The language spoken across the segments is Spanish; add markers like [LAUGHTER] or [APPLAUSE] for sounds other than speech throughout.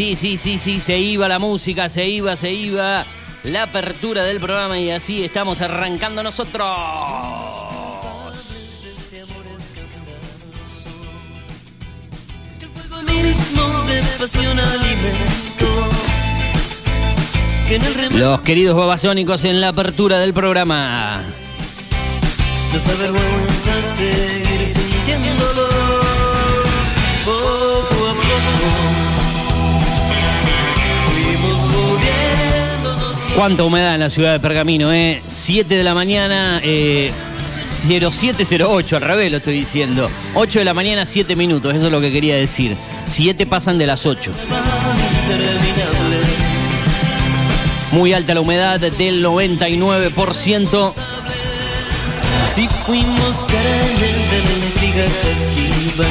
Sí, sí, sí, sí, se iba la música, se iba, se iba la apertura del programa y así estamos arrancando nosotros. Los queridos babasónicos en la apertura del programa. Poco a poco. Cuánta humedad en la ciudad de Pergamino, ¿eh? 7 de la mañana, eh, 0708, al revés lo estoy diciendo. 8 de la mañana, 7 minutos, eso es lo que quería decir. 7 pasan de las 8. Muy alta la humedad del 99%. Si fuimos la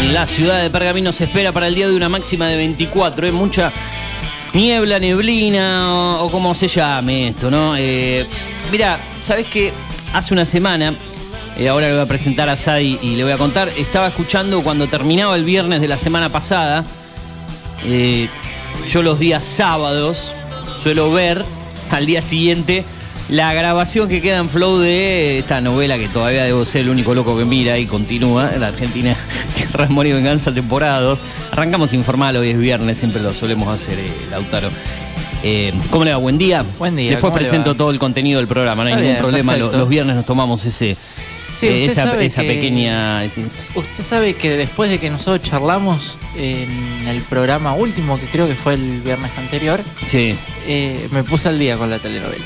En la ciudad de Pergamino se espera para el día de una máxima de 24, ¿eh? Mucha niebla, neblina o, o como se llame esto, ¿no? Eh, mira, ¿sabes qué? Hace una semana, eh, ahora le voy a presentar a Sadi y le voy a contar, estaba escuchando cuando terminaba el viernes de la semana pasada. eh, yo los días sábados suelo ver al día siguiente la grabación que queda en Flow de esta novela que todavía debo ser el único loco que mira y continúa, la Argentina [LAUGHS] Amor y Venganza, temporada 2. Arrancamos informal, hoy es viernes, siempre lo solemos hacer, eh, Lautaro. Eh, ¿Cómo le va? Buen día. Buen día, Después ¿cómo le presento todo el contenido del programa, no hay Está ningún bien, problema. Lo- perfecto. Los viernes nos tomamos ese, Sí, eh, usted esa, sabe esa que- pequeña... Usted sabe que después de que nosotros charlamos en el programa último, que creo que fue el viernes anterior, Sí. eh, me puse al día con la telenovela.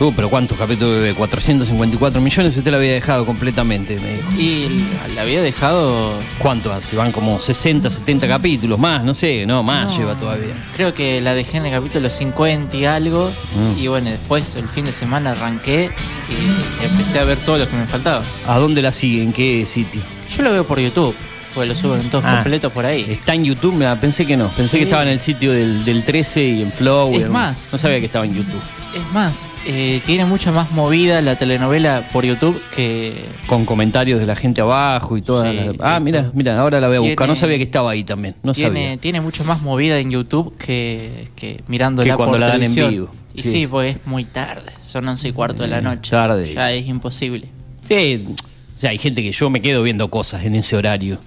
Uh, pero ¿cuántos capítulos de 454 millones? Usted lo había dejado completamente, me dijo. Y la había dejado. ¿Cuánto hace? Van como 60, 70 capítulos, más, no sé, no, más no, lleva todavía. Creo que la dejé en el capítulo 50 y algo. Mm. Y bueno, después el fin de semana arranqué y empecé a ver todo lo que me faltaba. ¿A dónde la sigue? ¿En qué sitio? Yo lo veo por YouTube, porque lo suben todos Ah. completos por ahí. ¿Está en YouTube? Mira, pensé que no. Pensé Sí. que estaba en el sitio del, del 13 y en Flow. y Es más. No sabía que estaba en YouTube. Es más, eh, tiene mucha más movida la telenovela por YouTube que, Con comentarios de la gente abajo y todas Sí, las- Ah, y mira, todo. mira, ahora la voy a buscar. No sabía que estaba ahí también. No tiene, sabía. tiene mucho más movida en YouTube que, que mirándola Que cuando por la dan en televisión. vivo. Y Sí, sí, sí. pues es muy tarde. Son once y cuarto de la Eh, noche. tarde. Ya es imposible. Sí, o sea, hay gente que yo me quedo viendo cosas en ese horario.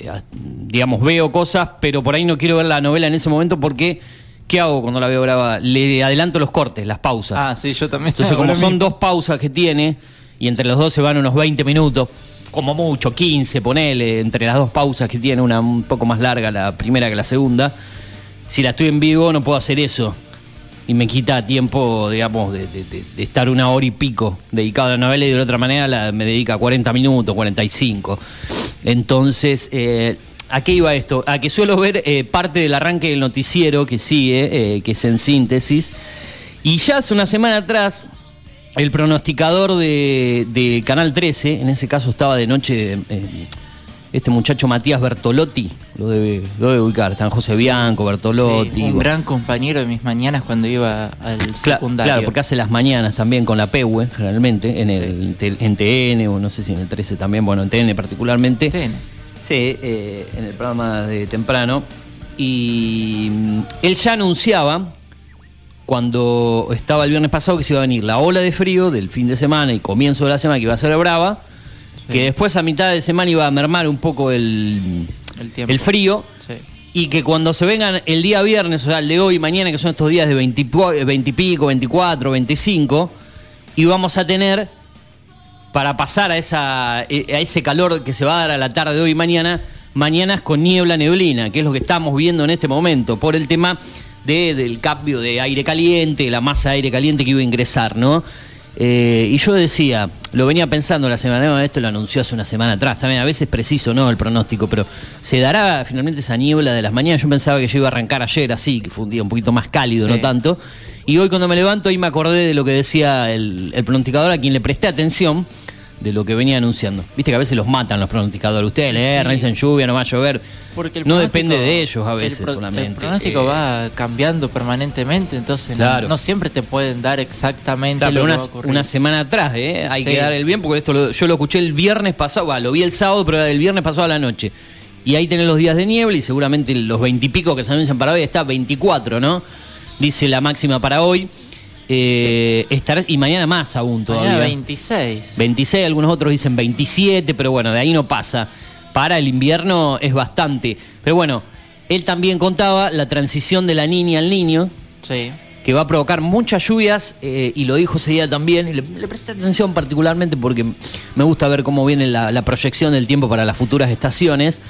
Eh, digamos, veo cosas, pero por ahí no quiero ver la novela en ese momento porque, ¿qué hago cuando la veo grabada? Le adelanto los cortes, las pausas. Ah, sí, yo también. Entonces, [LAUGHS] como son dos pausas que tiene, y entre los dos se van unos 20 minutos, como mucho, 15, ponele, entre las dos pausas que tiene, una un poco más larga la primera que la segunda, si la estoy en vivo no puedo hacer eso. Y me quita tiempo, digamos, de, estar una hora y pico dedicado a la novela y de otra manera me dedica 40 minutos, 45. Entonces, eh, ¿a qué iba esto? A que suelo ver eh, parte del arranque del noticiero que sigue, eh, que es en síntesis. Y ya hace una semana atrás, el pronosticador de, de Canal 13, en ese caso estaba de noche este muchacho Matías Bertolotti, lo debe, lo debe ubicar, están José Sí. Bianco, Bertolotti. Sí, un bueno. gran compañero de mis mañanas cuando iba al Cla- secundario. Claro, porque hace las mañanas también con la PEUE, generalmente, en el en TN, o no sé si en el 13 también, bueno, en TN particularmente. TN. Sí, eh, en el programa de temprano. Y mm, él ya anunciaba, cuando estaba el viernes pasado, que se iba a venir la ola de frío del fin de semana y comienzo de la semana, que iba a ser brava, que después a mitad de semana iba a mermar un poco el, El tiempo. el frío. Sí. Y que cuando se vengan el día viernes, o sea, el de hoy y mañana, que son estos días de 20, y pu- 20 y pico, 24, 25, y vamos a tener, para pasar a, esa, a ese calor que se va a dar a la tarde de hoy y mañana, mañanas con niebla, neblina, que es lo que estamos viendo en este momento, por el tema de, del cambio de aire caliente, la masa de aire caliente que iba a ingresar, ¿no? Eh, y yo decía, lo venía pensando la semana, esto lo anunció hace una semana atrás, también a veces preciso, ¿no? El pronóstico, pero ¿se dará finalmente esa niebla de las mañanas? Yo pensaba que yo iba a arrancar ayer así, que fue un día un poquito más cálido, Sí. no tanto. Y hoy cuando me levanto, ahí me acordé de lo que decía el, el pronosticador, a quien le presté atención de lo que venía anunciando. Viste que a veces los matan los pronosticadores. Ustedes leen, Sí. dicen lluvia, no va a llover. Porque el no depende de ellos a el veces pro- solamente. El pronóstico Eh, va cambiando permanentemente, entonces no- Claro. no, siempre te pueden dar exactamente Claro, lo pero que una, va a ocurrir. una semana atrás, ¿eh? Hay Sí. que dar el bien, porque esto lo- yo lo escuché el viernes pasado, lo vi el sábado, pero era del viernes pasado a la noche. Y ahí tenés los días de niebla y seguramente los veintipico que se anuncian para hoy está 24, ¿no? Dice la máxima para hoy. Eh, estará- y mañana más aún todavía. Mañana 26. 26, algunos otros dicen 27, pero bueno, de ahí no pasa. Para el invierno es bastante. Pero bueno, él también contaba la transición de la niña al niño, Sí. que va a provocar muchas lluvias, eh, y lo dijo ese día también, y le, le presté atención particularmente porque me gusta ver cómo viene la, la proyección del tiempo para las futuras estaciones.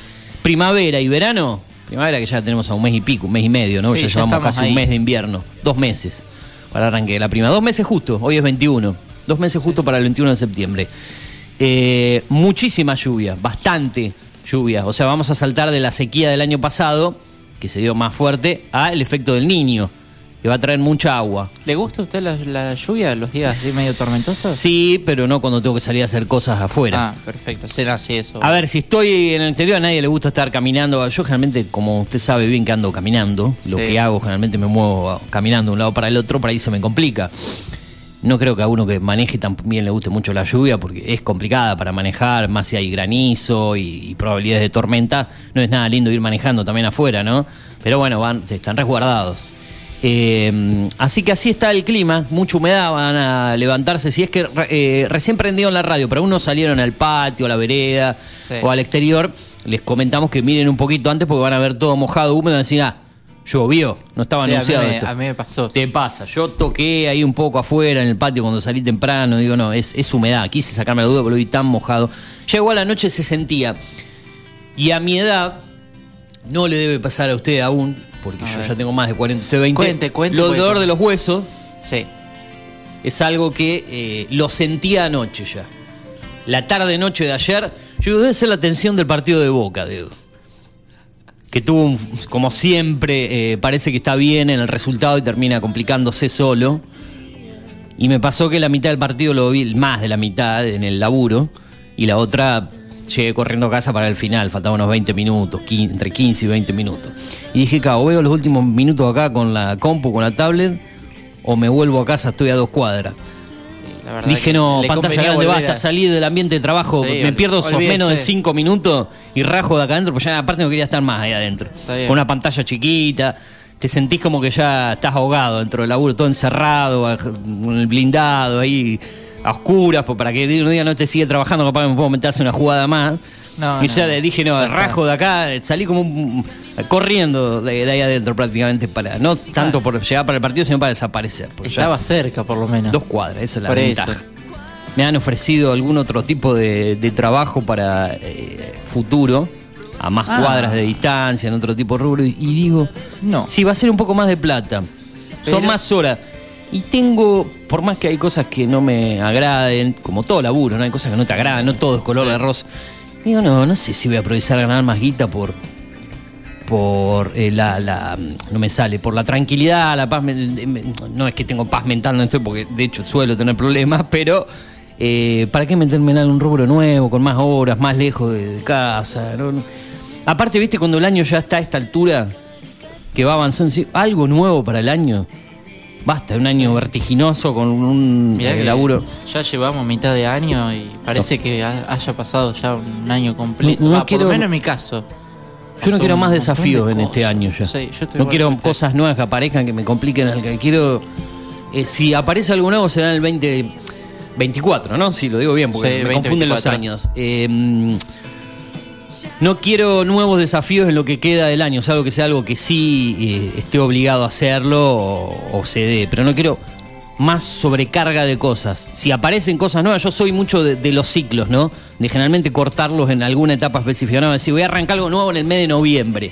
Primavera y verano, primavera que ya tenemos a un mes y pico, un mes y medio, ¿no? Sí, ya ya llevamos casi ahí. un mes de invierno, dos meses para arranque de la prima, dos meses justo, hoy es 21. dos meses justo para el 21 de septiembre. Eh, muchísima lluvia, bastante lluvia. O sea, vamos a saltar de la sequía del año pasado, que se dio más fuerte, a el efecto del niño, que va a traer mucha agua. ¿Le gusta a usted la, la lluvia, los días así medio tormentosos? Sí, pero no cuando tengo que salir a hacer cosas afuera. Ah, perfecto. Sí, no, sí, eso. A ver, si estoy en el exterior, a nadie le gusta estar caminando. Yo generalmente, como usted sabe bien que ando caminando, lo que hago generalmente me muevo caminando de un lado para el otro, por ahí se me complica. No creo que a uno que maneje también le guste mucho la lluvia, porque es complicada para manejar, más si hay granizo y, y probabilidades de tormenta. No es nada lindo ir manejando también afuera, ¿no? Pero bueno, van, están resguardados. Eh, así que así está el clima, mucha humedad, van a levantarse. Si es que eh, recién prendieron la radio, pero unos salieron al patio, a la vereda Sí. o al exterior, les comentamos que miren un poquito antes porque van a ver todo mojado, húmedo, y decir, ah, llovió, no estaba Sí, a mí anunciado esto. a mí me pasó. Te pasa, yo toqué ahí un poco afuera en el patio cuando salí temprano, digo, no, es, es humedad, quise sacarme la duda porque lo vi tan mojado. Ya igual la noche se sentía. Y a mi edad, no le debe pasar a usted aún, porque A yo ver. ya tengo más de 40, usted 20. Cuente, cuente, Lo dolor de los huesos Sí. es algo que eh, lo sentía anoche ya. La tarde noche de ayer, yo digo, debe ser la tensión del partido de Boca, digo. Que tuvo, un- como siempre, eh, parece que está bien en el resultado y termina complicándose solo. Y me pasó que la mitad del partido lo vi, más de la mitad, en el laburo. Y la otra llegué corriendo a casa para el final, faltaban unos 20 minutos, 15 entre 15 y 20 minutos. Y dije, cabo, veo los últimos minutos acá con la compu, con la tablet, o me vuelvo a casa, estoy a dos cuadras. Dije, no, pantalla grande, basta, a- salir del ambiente de trabajo, Sí, me pierdo esos menos de cinco minutos y rajo de acá adentro, pues ya aparte no quería estar más ahí adentro. Con una pantalla chiquita, te sentís como que ya estás ahogado dentro del laburo, todo encerrado, aj- con el blindado ahí, a oscuras, pues para que un día no te sigue trabajando, capaz que me puedo meterse una jugada más. No, y no, ya no. le dije, no, está. rajo de acá, salí como un- corriendo de, de ahí adentro prácticamente para, no tanto por llegar para el partido, sino para desaparecer. ya- Estaba cerca, por lo menos. Dos cuadras, esa es la Por eso. ventaja. Me han ofrecido algún otro tipo de, de trabajo para eh, futuro, a más Ah. cuadras de distancia, en otro tipo de rubro, y, digo, No. sí, va a ser un poco más de plata. Son más horas. Y tengo, por más que hay cosas que no me agraden, como todo laburo, ¿no? Hay cosas que no te agradan, no todo es color de rosa. Digo, no, no sé si voy a aprovechar a ganar más guita por por eh, la, la- no me sale por la tranquilidad la paz me- no es que tengo paz mental no estoy porque de hecho suelo tener problemas [LAUGHS] pero eh, para qué meterme en algún rubro nuevo con más horas más lejos de, de casa no. aparte viste cuando el año ya está a esta altura que va avanzando sí, algo nuevo para el año basta un año vertiginoso con un Mirá eh, laburo Ya llevamos mitad de año y parece que ha- haya pasado ya un año completo. No- no Va, por quiero- lo menos en mi caso. Yo no quiero más de desafíos en este año ya. Sí, yo estoy no quiero que cosas nuevas que aparezcan que me compliquen el que quiero. eh, si aparece algo nuevo será en el 2024, ¿no? Si lo digo bien, porque Sí, me confunden los 2024. años. Eh, no quiero nuevos desafíos en lo que queda del año, salvo que sea algo que sí eh, esté obligado a hacerlo o, o se dé, pero no quiero más sobrecarga de cosas. Si aparecen cosas nuevas, yo soy mucho de, de los ciclos, ¿no? De generalmente cortarlos en alguna etapa específica. No, decir, voy a arrancar algo nuevo en el mes de noviembre.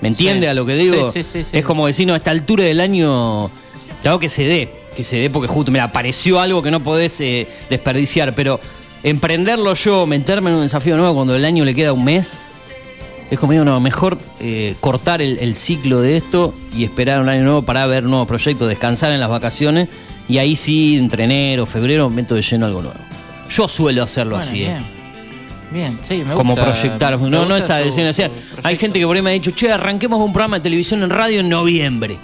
¿Me entiende Sí. a lo que digo? Sí, sí, sí, sí. Es como decir, no, a esta altura del año, tengo que se dé, que se dé porque justo, mira, apareció algo que no podés eh, desperdiciar, pero emprenderlo yo, meterme en un desafío nuevo cuando el año le queda un mes, es como digo, no, mejor eh, cortar el, el ciclo de esto y esperar un año nuevo para ver nuevos proyectos, descansar en las vacaciones y ahí sí, entre enero, febrero, meto de lleno algo nuevo. Yo suelo hacerlo Bueno, así, ¿eh? bien. Bien, sí, me como gusta- proyectar. me No, no su- decisión. su Hay gente que por ahí me ha dicho, che, arranquemos un programa de televisión en radio en noviembre.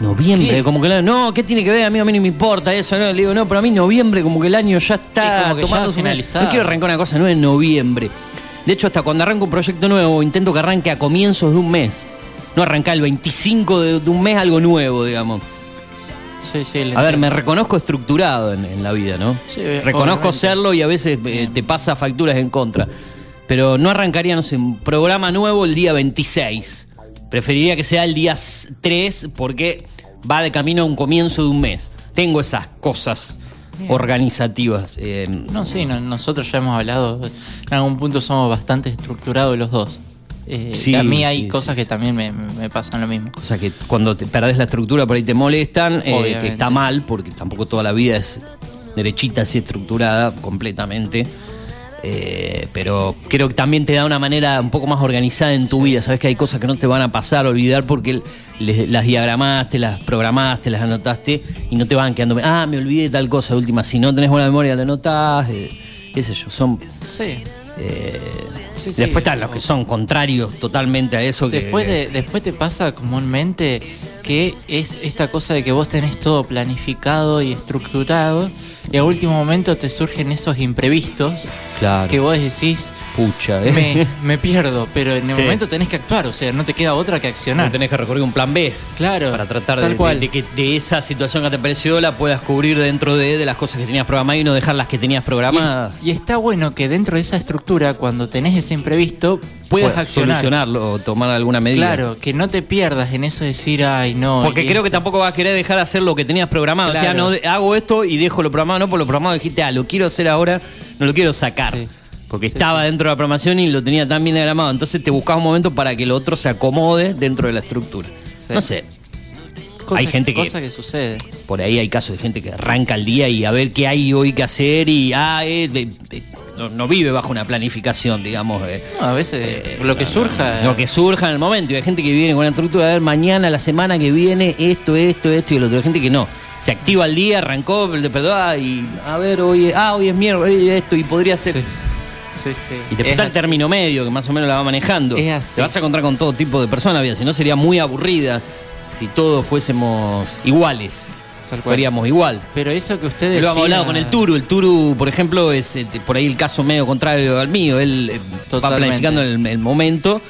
Noviembre, ¿Qué? como que la- no, ¿qué tiene que ver? A mí, a mí no me importa eso, no. Le digo, no, pero a mí noviembre como que el año ya está Es como que ya tomando su- finalizado. No quiero arrancar una cosa nueva en noviembre. De hecho, hasta cuando arranco un proyecto nuevo, intento que arranque a comienzos de un mes. No arrancar el 25 de, de un mes algo nuevo, digamos. Sí, sí, A ver, me reconozco estructurado en, en la vida, ¿no? Sí, reconozco obviamente. serlo y a veces eh, te pasa facturas en contra. Pero no arrancaría, no sé, un programa nuevo el día 26. Preferiría que sea el día s- 3 porque va de camino a un comienzo de un mes. Tengo esas cosas organizativas. eh, No, sí, no- nosotros ya hemos hablado. En algún punto somos bastante estructurados los dos. Eh, Sí, a mí hay sí, cosas sí, que también me, me pasan lo mismo. O sea que cuando te perdés la estructura por ahí te molestan, eh, que está mal, porque tampoco toda la vida es derechita, así estructurada completamente. Eh, pero creo que también te da una manera un poco más organizada en tu vida. Sabes que hay cosas que no te van a pasar, olvidar porque las diagramaste, las programaste, las anotaste y no te van quedando. Ah, me olvidé de tal cosa. De última, si no tenés buena memoria, la anotás. eh, qué sé yo, son. Sí. eh, Sí, sí. después están los que son contrarios totalmente a eso. que- Después, de, después te pasa comúnmente que es esta cosa de que vos tenés todo planificado y estructurado y a último momento te surgen esos imprevistos Claro. que vos decís, Pucha, eh. me, me pierdo, pero en el Sí. momento tenés que actuar, o sea, no te queda otra que No accionar. tenés que recorrer un plan B. Claro, Para tratar de, cual. de- de que de esa situación que te pareció la puedas cubrir dentro de, de las cosas que tenías programadas y no dejar las que tenías programadas. Y, y está bueno que dentro de esa estructura, cuando tenés ese imprevisto, puedas Puedas accionar. solucionarlo o tomar alguna medida. Claro, que no te pierdas en eso de decir, ay, no. Porque creo que tampoco vas a querer dejar de hacer lo que tenías programado. O sea, no hago esto y dejo lo programado, no por lo programado dijiste, ah, lo quiero hacer ahora, no lo quiero sacar. Sí. Porque estaba dentro de la programación y lo tenía tan bien diagramado. Entonces te buscabas un momento para que lo otro se acomode dentro de la estructura. No sé, hay gente que- cosa que sucede. por ahí hay casos de gente que arranca el día y a ver qué hay hoy que hacer y ah, eh, de- de- no, no vive bajo una planificación, digamos. eh. No, a veces lo que surja. Lo que surja en el momento. Y hay gente que viene con una estructura, a ver, mañana, la semana que viene, esto, esto, esto y lo otro. Hay gente que no. Se activa el día, arrancó, perdón, ah, y a ver, hoy, ah, hoy es miércoles, hoy esto, y podría ser. Sí, sí. sí. Y Es está el término medio, que más o menos la va manejando. Te vas a encontrar con todo tipo de personas, si no sería muy aburrida si todos fuésemos iguales. Haríamos igual. Pero eso que ustedes. Lo hemos hablado con el Turu. El Turu, por ejemplo, es eh, por ahí el caso medio contrario al mío. Él eh, va planificando el, el momento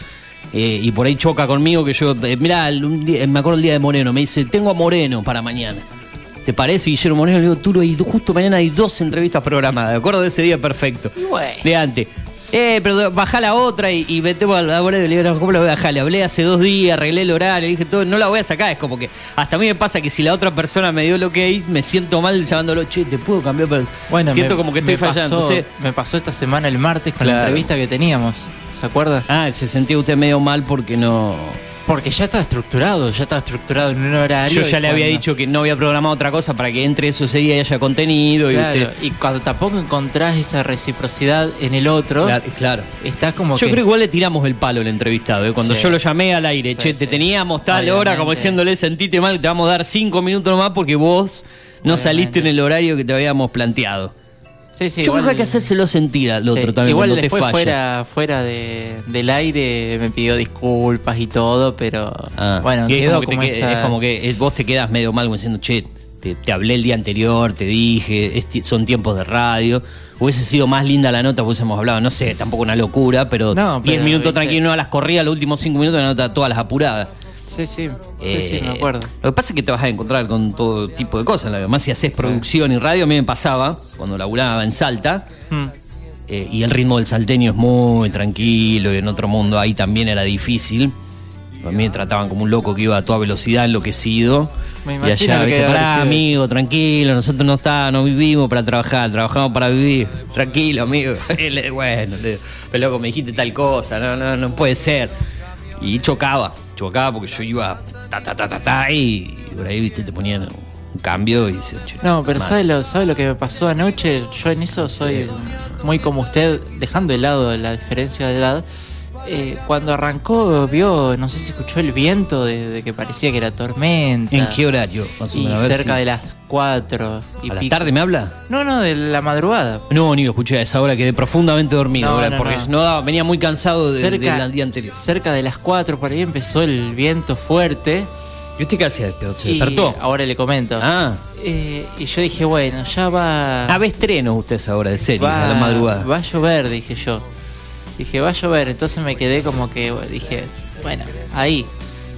eh, y por ahí choca conmigo que yo, eh, mirá, el- un día- me acuerdo el día de Moreno, me dice, tengo a Moreno para mañana. ¿Te parece, Guillermo Moreno? Le digo, Turu, y justo mañana hay dos entrevistas programadas. ¿De acuerdo de ese día perfecto? bueno. De antes. Eh, pero bajá la otra y, y metemos a la. Le digo, no, ¿cómo la voy a bajar? Le hablé hace dos días, arreglé el horario, le dije todo, no la voy a sacar. Es como que hasta a mí me pasa que si la otra persona me dio el ok, me siento mal llamándolo, che, te puedo cambiar, pero Bueno, siento me- como que estoy me fallando. Pasó, Entonces, me pasó esta semana el martes con la entrevista que teníamos. ¿Se acuerda? ah, se sentía usted medio mal porque no. Porque ya está estructurado, ya está estructurado en un horario. Yo ya le había dicho que no había programado otra cosa para que entre eso ese día y haya contenido. Claro, y usted. y cuando tampoco encontrás esa reciprocidad en el otro, Claro, claro. estás como Yo que. creo que igual le tiramos el palo al entrevistado. ¿eh? Cuando Sí. yo lo llamé al aire, Sí, che, te teníamos tal hora, como diciéndole, sentite mal, te vamos a dar cinco minutos nomás porque vos no Obviamente. saliste en el horario que te habíamos planteado. Sí, sí, yo creo que igual- hay que hacérselo sentir al Sí, otro también Igual cuando te después falla. fuera, fuera de, del aire me pidió disculpas y todo, pero Ah, bueno, y es quedó como, que como, te que- esa- es como que eh, vos te quedas medio mal diciendo, che, te, te hablé el día anterior, te dije, son tiempos de radio. Hubiese sido más linda la nota, hubiésemos hablado, no sé, tampoco una locura, pero No, 10 pero, minutos viste. tranquilo, no a las corridas, los últimos 5 minutos la nota todas las apuradas. Sí, sí, sí, sí, Eh, me acuerdo. Lo que pasa es que te vas a encontrar con todo tipo de cosas. Además, si haces producción y radio, a mí me pasaba cuando laburaba en Salta. Mm. eh, y el ritmo del salteño es muy tranquilo y en otro mundo ahí también era difícil. A mí me trataban como un loco que iba a toda velocidad, enloquecido. Me y allá, que pará, sido eso". amigo, tranquilo, nosotros no está, no vivimos para trabajar, trabajamos para vivir. Tranquilo, amigo. [LAUGHS] Bueno, pero loco, me dijiste tal cosa, no, no, no puede ser. Y chocaba, chocaba porque yo iba ta ta ta ta ta y por ahí viste te ponían un cambio y decía, "Che, No, pero mal". ¿sabe lo, ¿sabe lo que me pasó anoche? Yo en eso soy muy como usted, dejando de lado la diferencia de edad. Eh, cuando arrancó, vio, no sé si escuchó el viento de, de que parecía que era tormenta. ¿En qué horario? Más o Y menos, cerca si- de las 4 y ¿A la pico. tarde me habla? No, no, de la madrugada. No, ni lo escuché a esa hora, quedé profundamente dormido, No, ahora, no, porque no. no daba- venía muy cansado de- cerca, del día anterior. cerca de las 4 por ahí empezó el viento fuerte. ¿Y usted qué hacía despierto? ¿Se y despertó? ahora le comento. Ah. Eh, y yo dije, bueno, ya va. Ah, ve estrenos usted a esa hora de serie, va, a la madrugada. va a llover, dije yo. Dije, va a llover. Entonces me quedé como que, dije, bueno, ahí.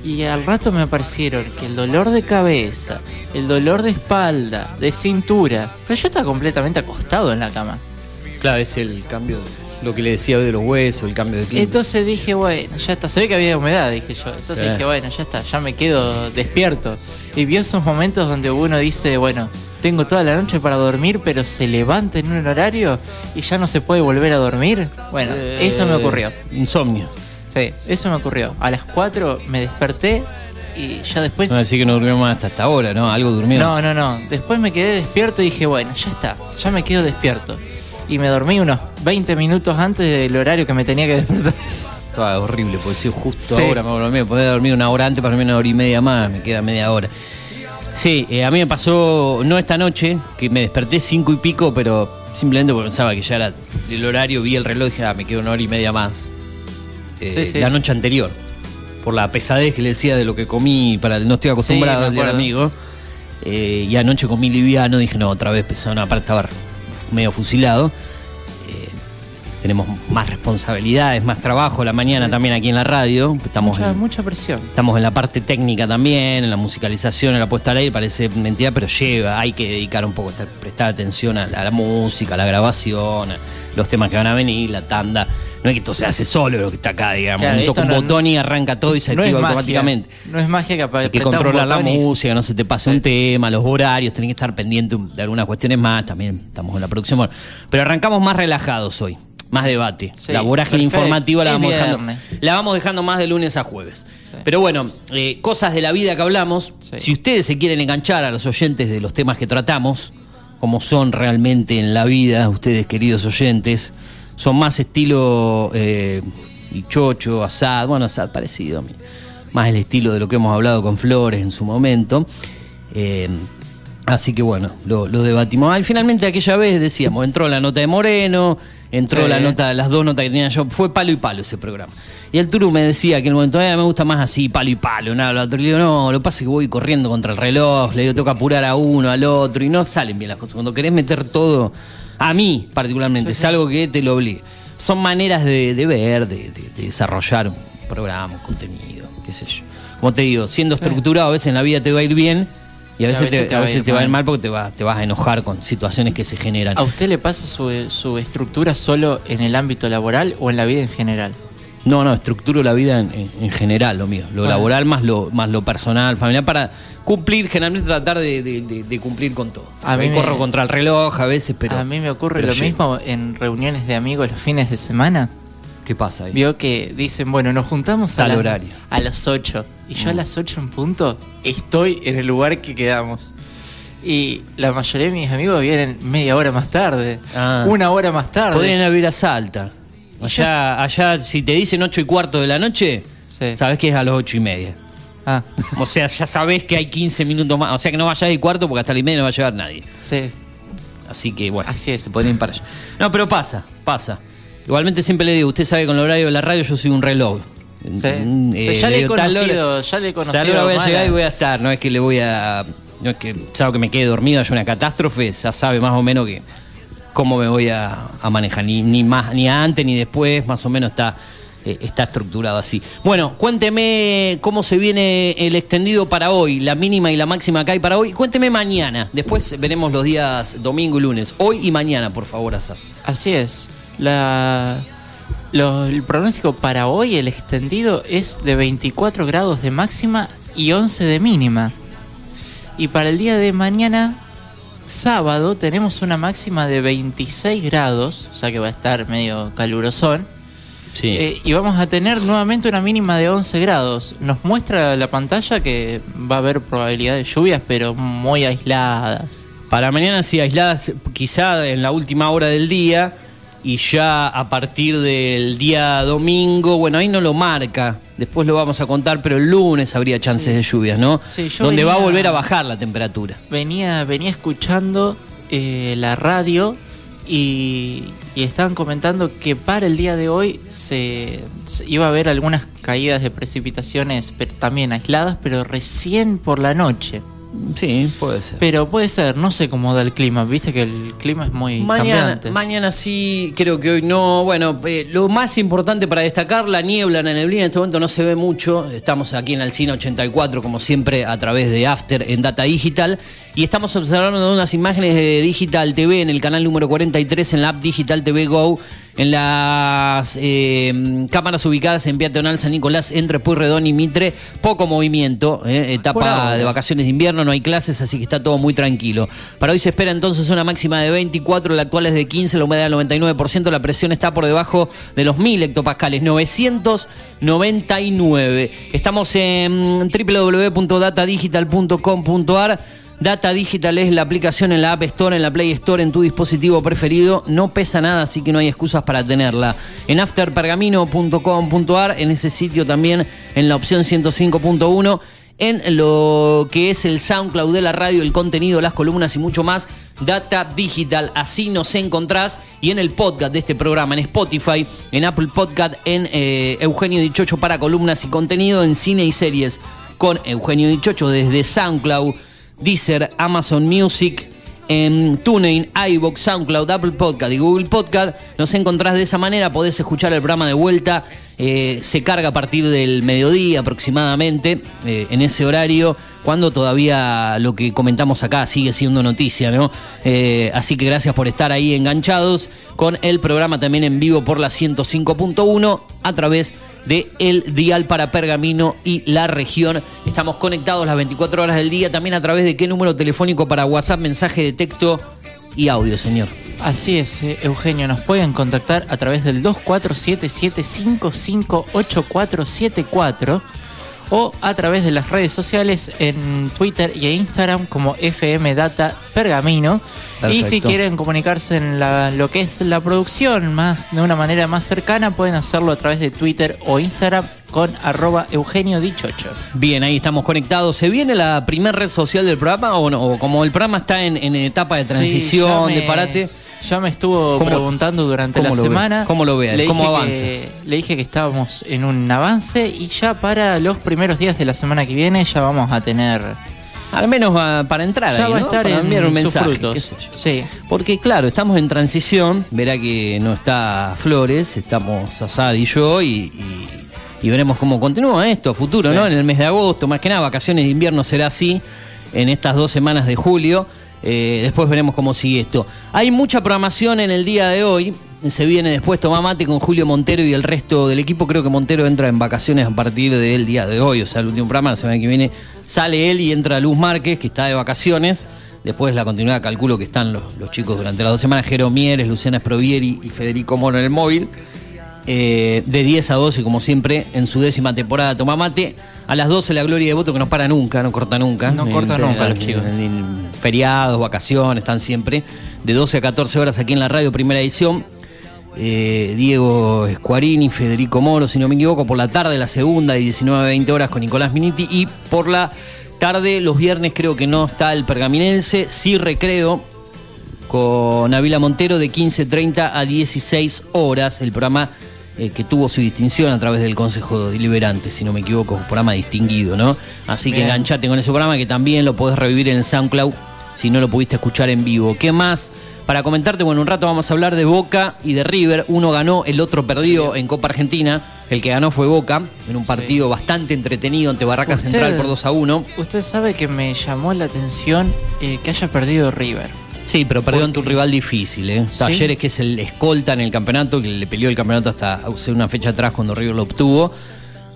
Y al rato me aparecieron que el dolor de cabeza, el dolor de espalda, de cintura. Pero yo estaba completamente acostado en la cama. Claro, es el cambio, de- lo que le decía hoy de los huesos, el cambio de clima. Entonces dije, bueno, ya está. Se ve que había humedad, dije yo. Entonces Sí. dije, bueno, ya está, ya me quedo despierto. Y vio esos momentos donde uno dice, bueno, tengo toda la noche para dormir, pero se levanta en un horario y ya no se puede volver a dormir. Bueno, Eh, eso me ocurrió. Insomnio. Sí, eso me ocurrió. A las 4 me desperté y ya después... No decir que no durmió más hasta esta hora, ¿no? Algo durmió. No, no, no. Después me quedé despierto y dije, bueno, ya está, ya me quedo despierto. Y me dormí unos 20 minutos antes del horario que me tenía que despertar. [LAUGHS] Estaba horrible, porque si justo Sí. ahora me dormí, podía dormir una hora antes para dormir una hora y media más, me queda media hora. Sí, eh, a mí me pasó, no esta noche, que me desperté cinco y pico, pero simplemente pensaba que ya era el horario, vi el reloj y dije, ah, me queda una hora y media más. Eh, Sí, sí. La noche anterior, por la pesadez que le decía de lo que comí, para no estoy acostumbrado al amigo. Eh, y anoche comí liviano, dije, no, otra vez pesado, no, aparte estaba medio fusilado. Eh, tenemos más responsabilidades, más trabajo, la mañana también aquí en la radio. Estamos Mucha, en- mucha presión. Estamos en la parte técnica también, en la musicalización, en la puesta al aire, parece mentira, pero lleva, hay que dedicar un poco, estar- prestar atención a la, a la música, a la grabación, a los temas que van a venir, la tanda. No es que esto se hace solo lo que está acá, digamos. Claro, toca un no- botón y arranca todo y se No activa magia. automáticamente. No es magia que Hay que controlar la música, no se te pase un tema, los horarios, tenés que estar pendiente de algunas cuestiones más, también estamos en la producción. Bueno, pero arrancamos más relajados hoy, más debate. Sí, la vorágine perfecto. informativa la vamos, dejando, la vamos dejando más de lunes a jueves. Pero bueno, eh, cosas de la vida que hablamos. Sí. Si ustedes se quieren enganchar a los oyentes de los temas que tratamos, como son realmente en la vida, ustedes queridos oyentes, son más estilo eh, y chocho, asad, bueno, asad parecido a mí. Más el estilo de lo que hemos hablado con Flores en su momento. Eh, así que bueno, lo, lo debatimos. Al finalmente aquella vez decíamos, entró la nota de Moreno, entró Sí. la nota, las dos notas que tenía yo, fue palo y palo ese programa. Y el Turu me decía que en el momento "Ay, me gusta más así, palo y palo, nada, lo otro. Le digo, no, lo que pasa es que voy corriendo contra el reloj, le digo, que apurar a uno, al otro, y no salen bien las cosas. Cuando querés meter todo, a mí particularmente, es algo que te lo obligue. Son maneras de, de ver, de, de- de desarrollar un programa, un contenido, qué sé yo. Como te digo, siendo estructurado, a veces en la vida te va a ir bien y a veces, te, a veces te va a ir mal porque te, va- te vas a enojar con situaciones que se generan. ¿A usted le pasa su, su estructura solo en el ámbito laboral o en la vida en general? No, no, estructuro la vida en, en- en general, lo mío. Lo Bueno. laboral más lo, más lo personal, familiar, para cumplir, generalmente tratar de, de- de- de cumplir con todo. A mí me- corro contra el reloj a veces, pero. a mí me ocurre lo llego. mismo en reuniones de amigos los fines de semana. ¿Qué pasa ahí? Vio que dicen, bueno, nos juntamos a, las- horario. a las 8. Y yo a las 8 en punto estoy en el lugar que quedamos. Y la mayoría de mis amigos vienen media hora más tarde, Ah. una hora más tarde. Podrían haber a Salta. Allá, allá, si te dicen ocho y cuarto de la noche, Sí. sabes que es a las ocho y media. Ah, O sea, ya sabes que hay 15 minutos más. O sea que no vayas y cuarto porque hasta la y media no va a llegar nadie. sí. Así que bueno, Así es. se podrían ir para allá. No, pero pasa, pasa. Igualmente siempre le digo, usted sabe que con el horario de la radio yo soy un reloj. Sí. Sí, ya le he digo, hora- conocido, ya le he conocido hora voy a llegar y voy a estar. No es que le voy a. No es que sabe que me quede dormido, haya una catástrofe, ya sabe más o menos que cómo me voy a, manejar. Ni, más, ni antes ni después, más o menos está, eh, está estructurado así. Bueno, cuénteme cómo se viene el extendido para hoy, la mínima y la máxima que hay para hoy. Cuénteme mañana. Después veremos los días domingo y lunes. Hoy y mañana, por favor, Azar. Así es. La, el pronóstico para hoy, el extendido, es de 24 grados de máxima y 11 de mínima. Y para el día de mañana, sábado, tenemos una máxima de 26 grados, o sea que va a estar medio calurosón. Sí. Eh, y vamos a tener nuevamente una mínima de 11 grados. Nos muestra la pantalla que va a haber probabilidad de lluvias, pero muy aisladas. Para mañana sí, aisladas quizá en la última hora del día y ya a partir del día domingo, bueno, ahí no lo marca, después lo vamos a contar, pero el lunes habría chances de lluvias, ¿no? Sí, yo Donde va a volver a bajar la temperatura. venía, venía escuchando eh, la radio y, y estaban comentando que para el día de hoy se, se iba a haber algunas caídas de precipitaciones pero también aisladas, pero recién por la noche. Sí, puede ser. Pero puede ser, no sé cómo da el clima, viste que el clima es muy Mañana, cambiante. mañana sí, creo que hoy no. Bueno, eh, lo más importante para destacar, la niebla, la neblina en este momento no se ve mucho. Estamos aquí en Alcina 84, como siempre, a través de After en Data Digital. Y estamos observando unas imágenes de Digital TV en el canal número 43 en la app Digital TV Go En las eh, cámaras ubicadas en Peatonal San Nicolás, entre Puyredón y Mitre, poco movimiento, eh, etapa de vacaciones de invierno, no hay clases, así que está todo muy tranquilo. Para hoy se espera entonces una máxima de 24, la actual es de 15, la humedad del 99%, la presión está por debajo de los 1000 hectopascales, 999. Estamos en www.datadigital.com.ar. Data Digital es la aplicación en la App Store, en la Play Store, en tu dispositivo preferido. No pesa nada, así que no hay excusas para tenerla. En afterpergamino.com.ar, en ese sitio también, en la opción 105.1 en lo que es el SoundCloud de la radio, el contenido, las columnas y mucho más. Data Digital, así nos encontrás. Y en el podcast de este programa, en Spotify, en Apple Podcast, en eh, Eugenio Dichocho para columnas y contenido, en cine y series con Eugenio Dichocho desde SoundCloud, Deezer, Amazon Music. En TuneIn, iVoox, SoundCloud, Apple Podcast y Google Podcast nos encontrás de esa manera, podés escuchar el programa de vuelta eh, se carga a partir del mediodía aproximadamente, eh, en ese horario, cuando todavía lo que comentamos acá sigue siendo noticia, ¿no? Eh, así que gracias por estar ahí enganchados con el programa también en vivo por la 105.1 a través de el dial para Pergamino y la región. Estamos conectados las 24 horas del día, también a través de qué número telefónico para WhatsApp, mensaje de texto y audio, señor. Así es, eh, Eugenio, nos pueden contactar a través del 2477558474 o a través de las redes sociales en Twitter y Instagram como FM Data Pergamino. Y si quieren comunicarse en la- lo que es la producción más de una manera más cercana, pueden hacerlo a través de Twitter o Instagram con arroba Eugenio Dichocho. Bien, ahí estamos conectados. ¿Se viene la primera red social del programa o no? O como el programa está en, en etapa de transición, Sí, de parate. Ya me estuvo ¿Cómo- preguntando durante la ve? semana. ¿Cómo lo ve? Le ¿Cómo dije avanza? que- le dije que estábamos en un avance y ya para los primeros días de la semana que viene ya vamos a tener. Al menos para entrar Ya ahí, va a ¿no? estar para en enviar un mensaje. frutos. qué sé yo. Sí. Porque claro, estamos en transición. Verá que no está Flores, estamos Asad y yo y, y- y veremos cómo continúa esto a futuro, ¿no? En el mes de agosto, más que nada, vacaciones de invierno será así en estas dos semanas de julio. Eh, después veremos cómo sigue esto. Hay mucha programación en el día de hoy. Se viene después Tomá Mate con Julio Montero y el resto del equipo. Creo que Montero entra en vacaciones a partir del día de hoy. O sea, el último programa, la semana que viene, sale él y entra Luz Márquez, que está de vacaciones. Después la continuidad, calculo que están los, los chicos durante las dos semanas. Jero Mieres, Luciana Sprovieri y Federico Moro en el móvil. Eh, de 10 a 12, como siempre, en su décima temporada Toma Mate. A las 12 la gloria de voto que no para nunca, no corta nunca. No corta En- nunca en- los chicos. en- feriados, vacaciones, están siempre. De 12 a 14 horas aquí en la radio, primera edición. Eh, Diego Squarini, Federico Moro, si no me equivoco, por la tarde la segunda y 19 a 20 horas con Nicolás Miniti y por la tarde los viernes creo que no está el pergaminense, sí recreo con Avila Montero de 15.30 a 16 horas, el programa eh, que tuvo su distinción a través del Consejo Deliberante, si no me equivoco, un programa distinguido, ¿no? Así que enganchate con ese programa que también lo podés revivir en el SoundCloud si no lo pudiste escuchar en vivo. ¿Qué más? Para comentarte, bueno, un rato vamos a hablar de Boca y de River. Uno ganó, el otro perdió en Copa Argentina. El que ganó fue Boca, en un partido bastante entretenido ante Barraca Central por 2 a 1. Usted sabe que me llamó la atención eh, que haya perdido River. Sí, pero perdió ante un rival difícil, ¿eh? Talleres, que es el escolta en el campeonato, que le peleó el campeonato hasta hace una fecha atrás cuando River lo obtuvo.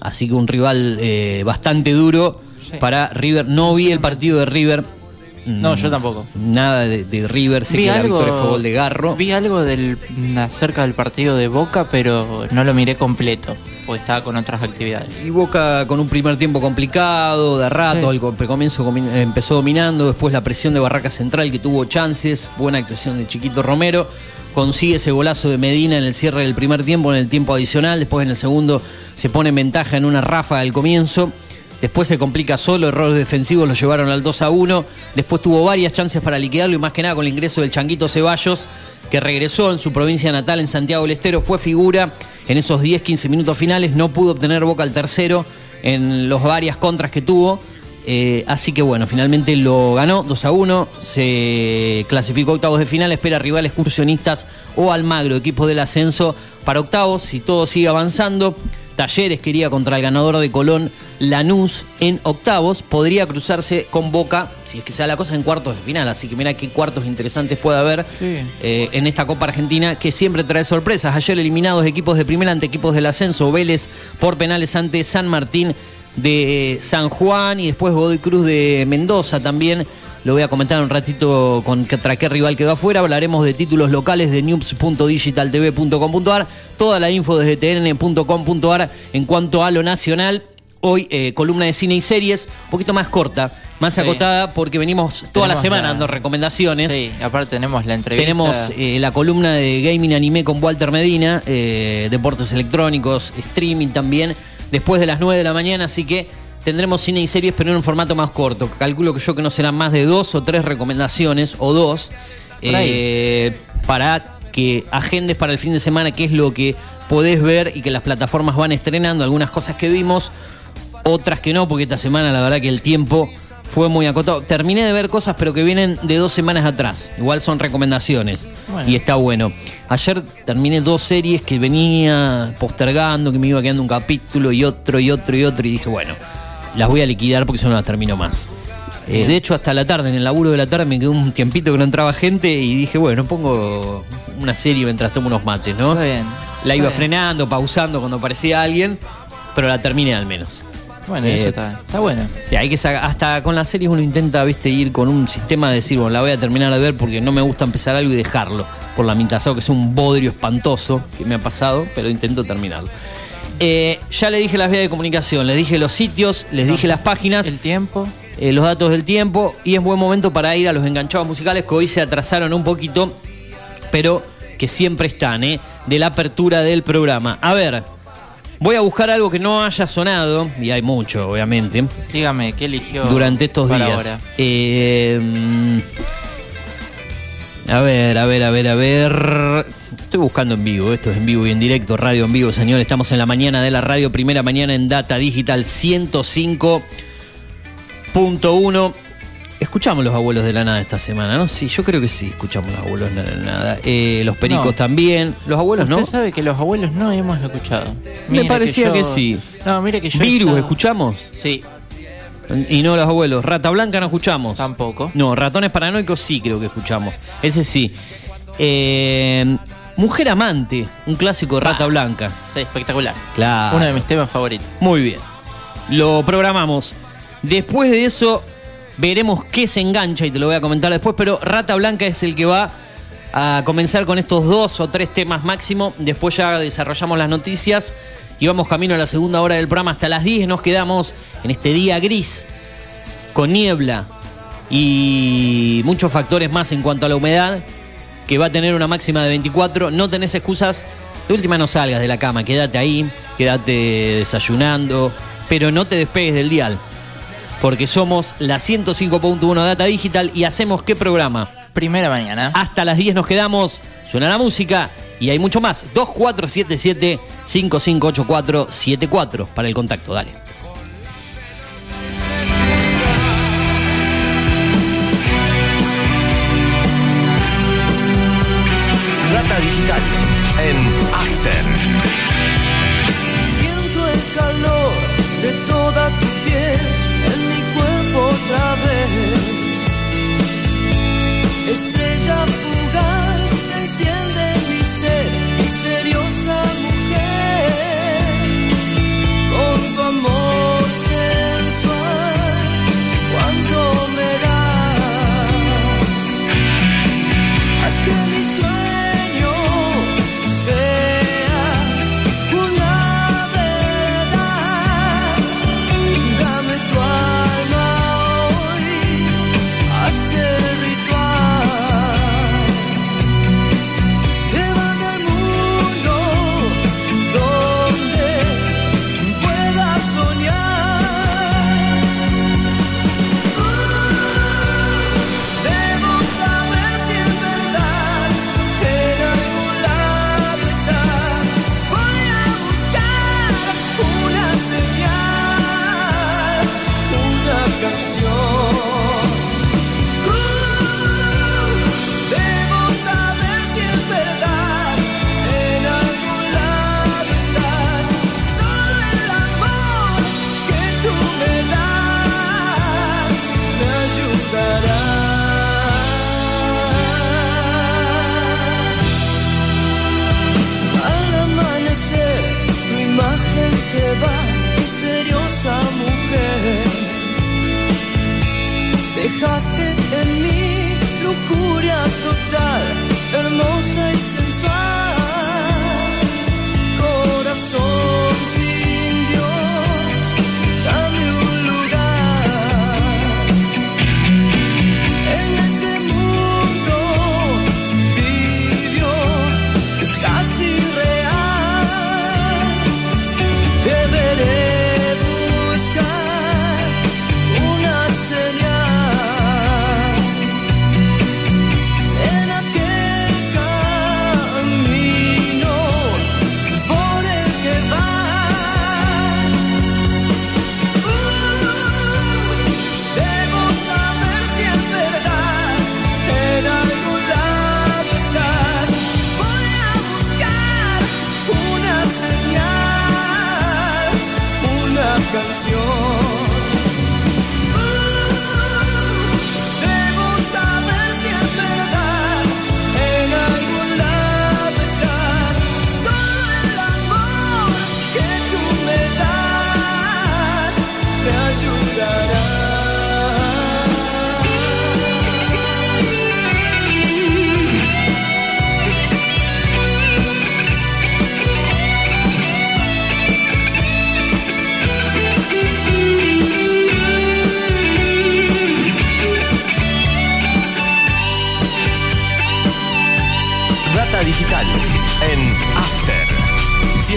Así que un rival eh, bastante duro para River. No vi el partido de River. No, yo tampoco. Nada de, de River. Sé que la victoria fue gol de Garro. Vi algo del, acerca del partido de Boca, pero no lo miré completo, porque estaba con otras actividades. Y Boca con un primer tiempo complicado, de rato, Sí. al co- precomienzo comi- empezó dominando, después la presión de Barraca Central que tuvo chances, buena actuación de Chiquito Romero, consigue ese golazo de Medina en el cierre del primer tiempo, en el tiempo adicional, después en el segundo se pone en ventaja en una ráfaga al comienzo. Después se complica solo, errores defensivos lo llevaron al 2 a 1. Después tuvo varias chances para liquidarlo y más que nada con el ingreso del Changuito Ceballos, que regresó en su provincia natal en Santiago del Estero, fue figura en esos 10-15 minutos finales, no pudo obtener boca al tercero en las varias contras que tuvo. Eh, así que bueno, finalmente lo ganó 2 a 1, se clasificó octavos de final, espera rivales excursionistas o Almagro, equipo del ascenso para octavos, si todo sigue avanzando. Talleres quería contra el ganador de Colón Lanús en octavos. Podría cruzarse con Boca, si es que sea la cosa, en cuartos de final. Así que mira qué cuartos interesantes puede haber Sí. eh, en esta Copa Argentina que siempre trae sorpresas. Ayer eliminados equipos de primera ante equipos del ascenso. Vélez por penales ante San Martín de San Juan y después Godoy Cruz de Mendoza también. Lo voy a comentar un ratito con contra qué rival quedó afuera. Hablaremos de títulos locales de news.digitaltv.com.ar. Toda la info desde tn.com.ar en cuanto a lo nacional. Hoy eh, columna de cine y series, un poquito más corta, más Sí. acotada, porque venimos toda la semana la- dando recomendaciones. Sí, aparte tenemos la entrevista. Tenemos eh, la columna de Gaming Anime con Walter Medina, eh, deportes electrónicos, streaming también, después de las 9 de la mañana, así que tendremos cine y series, pero en un formato más corto. Calculo que yo que no serán más de dos o tres recomendaciones, o dos, eh, para que agendes para el fin de semana qué es lo que podés ver y que las plataformas van estrenando, algunas cosas que vimos, otras que no, porque esta semana la verdad que el tiempo fue muy acotado. Terminé de ver cosas, pero que vienen de dos semanas atrás. Igual son recomendaciones. Bueno. Y está bueno. Ayer terminé dos series que venía postergando, que me iba quedando un capítulo y otro y otro y otro. Y dije, bueno, las voy a liquidar porque si no las termino más. Eh, de hecho, hasta la tarde, en el laburo de la tarde, me quedó un tiempito que no entraba gente y dije, bueno, pongo una serie mientras tomo unos mates, ¿no? Está bien. La iba bien. frenando, pausando cuando aparecía alguien, pero la terminé al menos. Bueno, Eh, eso está, está bueno. Sí, hay que sacar- hasta con las series uno intenta, viste, ir con un sistema de decir, bueno, la voy a terminar de ver porque no me gusta empezar algo y dejarlo por la mitad, que es un bodrio espantoso que me ha pasado, pero intento terminarlo. Eh, ya le dije las vías de comunicación, les dije los sitios, les dije las páginas, El tiempo. eh, los datos del tiempo y es buen momento para ir a los enganchados musicales que hoy se atrasaron un poquito, pero que siempre están, ¿eh? De la apertura del programa. A ver, voy a buscar algo que no haya sonado, y hay mucho, obviamente Dígame, ¿qué eligió durante estos para días. ahora? Eh, a ver, a ver, a ver, a ver. Estoy buscando en vivo, esto es en vivo y en directo, radio en vivo, señor. Estamos en la mañana de la radio, primera mañana en Data Digital 105.1. Escuchamos los abuelos de la nada esta semana, ¿no? Sí, yo creo que sí, escuchamos los abuelos de la nada. Eh, los pericos No. también. Los abuelos, ¿no? Usted sabe que los abuelos no hemos escuchado. Me parecía yo- que sí. No, mire que yo. Virus, estaba- ¿escuchamos? Sí, Y no los abuelos. Rata Blanca no escuchamos. tampoco. No, ratones paranoicos sí creo que escuchamos. Ese sí. Eh, Mujer amante, un clásico de Rata. Blanca. Sí, espectacular. Claro. Uno de mis temas favoritos. Muy bien. Lo programamos. Después de eso, veremos qué se engancha y te lo voy a comentar después. Pero Rata Blanca es el que va a comenzar con estos dos o tres temas máximo. Después ya desarrollamos las noticias y vamos camino a la segunda hora del programa. Hasta las 10 nos quedamos en este día gris, con niebla y muchos factores más en cuanto a la humedad, que va a tener una máxima de 24. No tenés excusas. De última no salgas de la cama, quédate ahí, quédate desayunando, pero no te despegues del dial. Porque somos la 105.1 Data Digital y hacemos qué programa. Primera mañana. Hasta las 10 nos quedamos, suena la música y hay mucho más. 2477-558474 para el contacto, dale. lujuria total.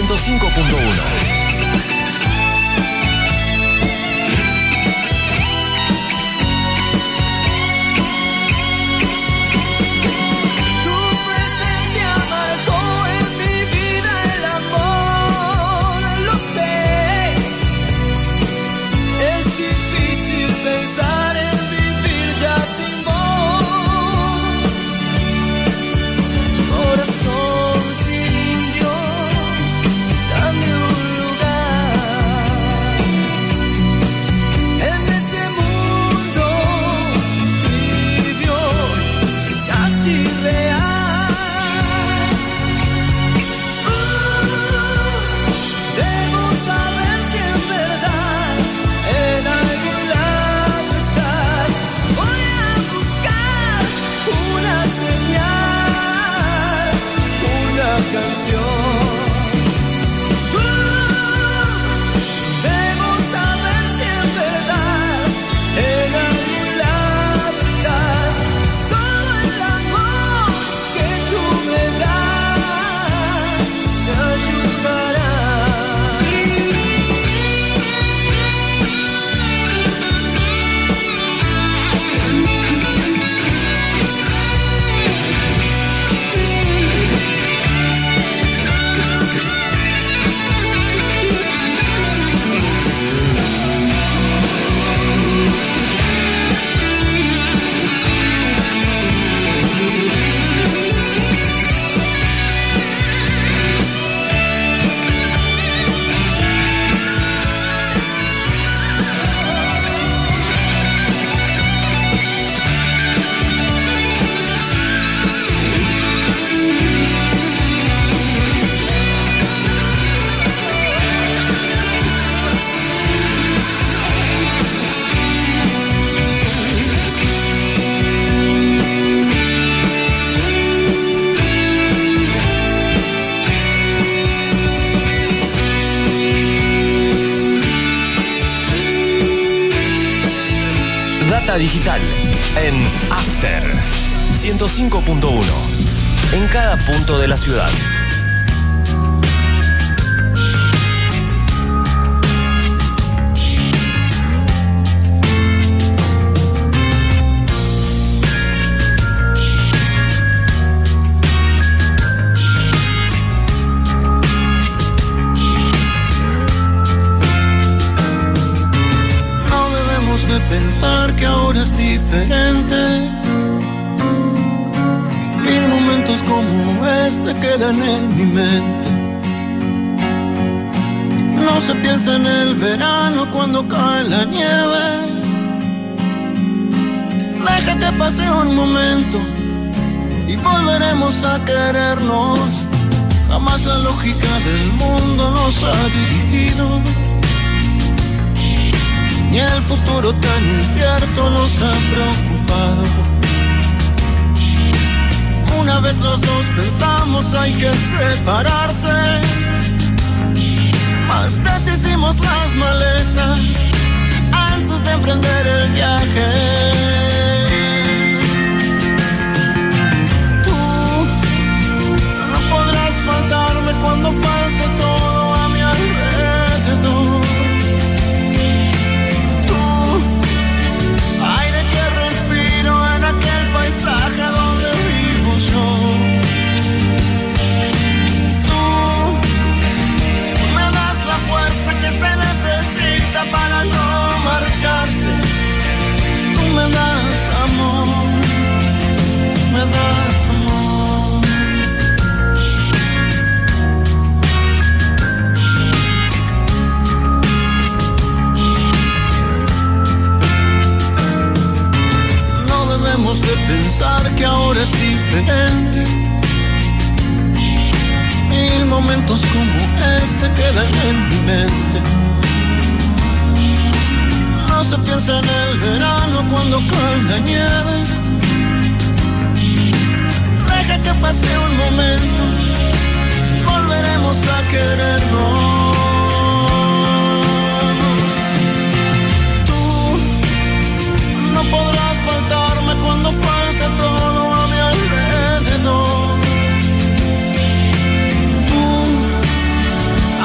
105.1. en After 105.1. En cada punto de la ciudad. Pensar que ahora es diferente. Mil momentos como este quedan en mi mente. No se piensa en el verano cuando cae la nieve. Deja que pase un momento y volveremos a querernos. Jamás la lógica del mundo nos ha dividido ni el futuro tan incierto nos ha preocupado. Una vez los dos pensamos hay que separarse, más deshicimos las maletas antes de emprender el viaje. Tú no podrás faltarme cuando falte que ahora es diferente. Mil momentos como este quedan en mi mente. No se piensa en el verano cuando cae la nieve. Deja que pase un momento, volveremos a querernos. Tú no podrás faltarme cuando falte todo a mi alrededor. Tú,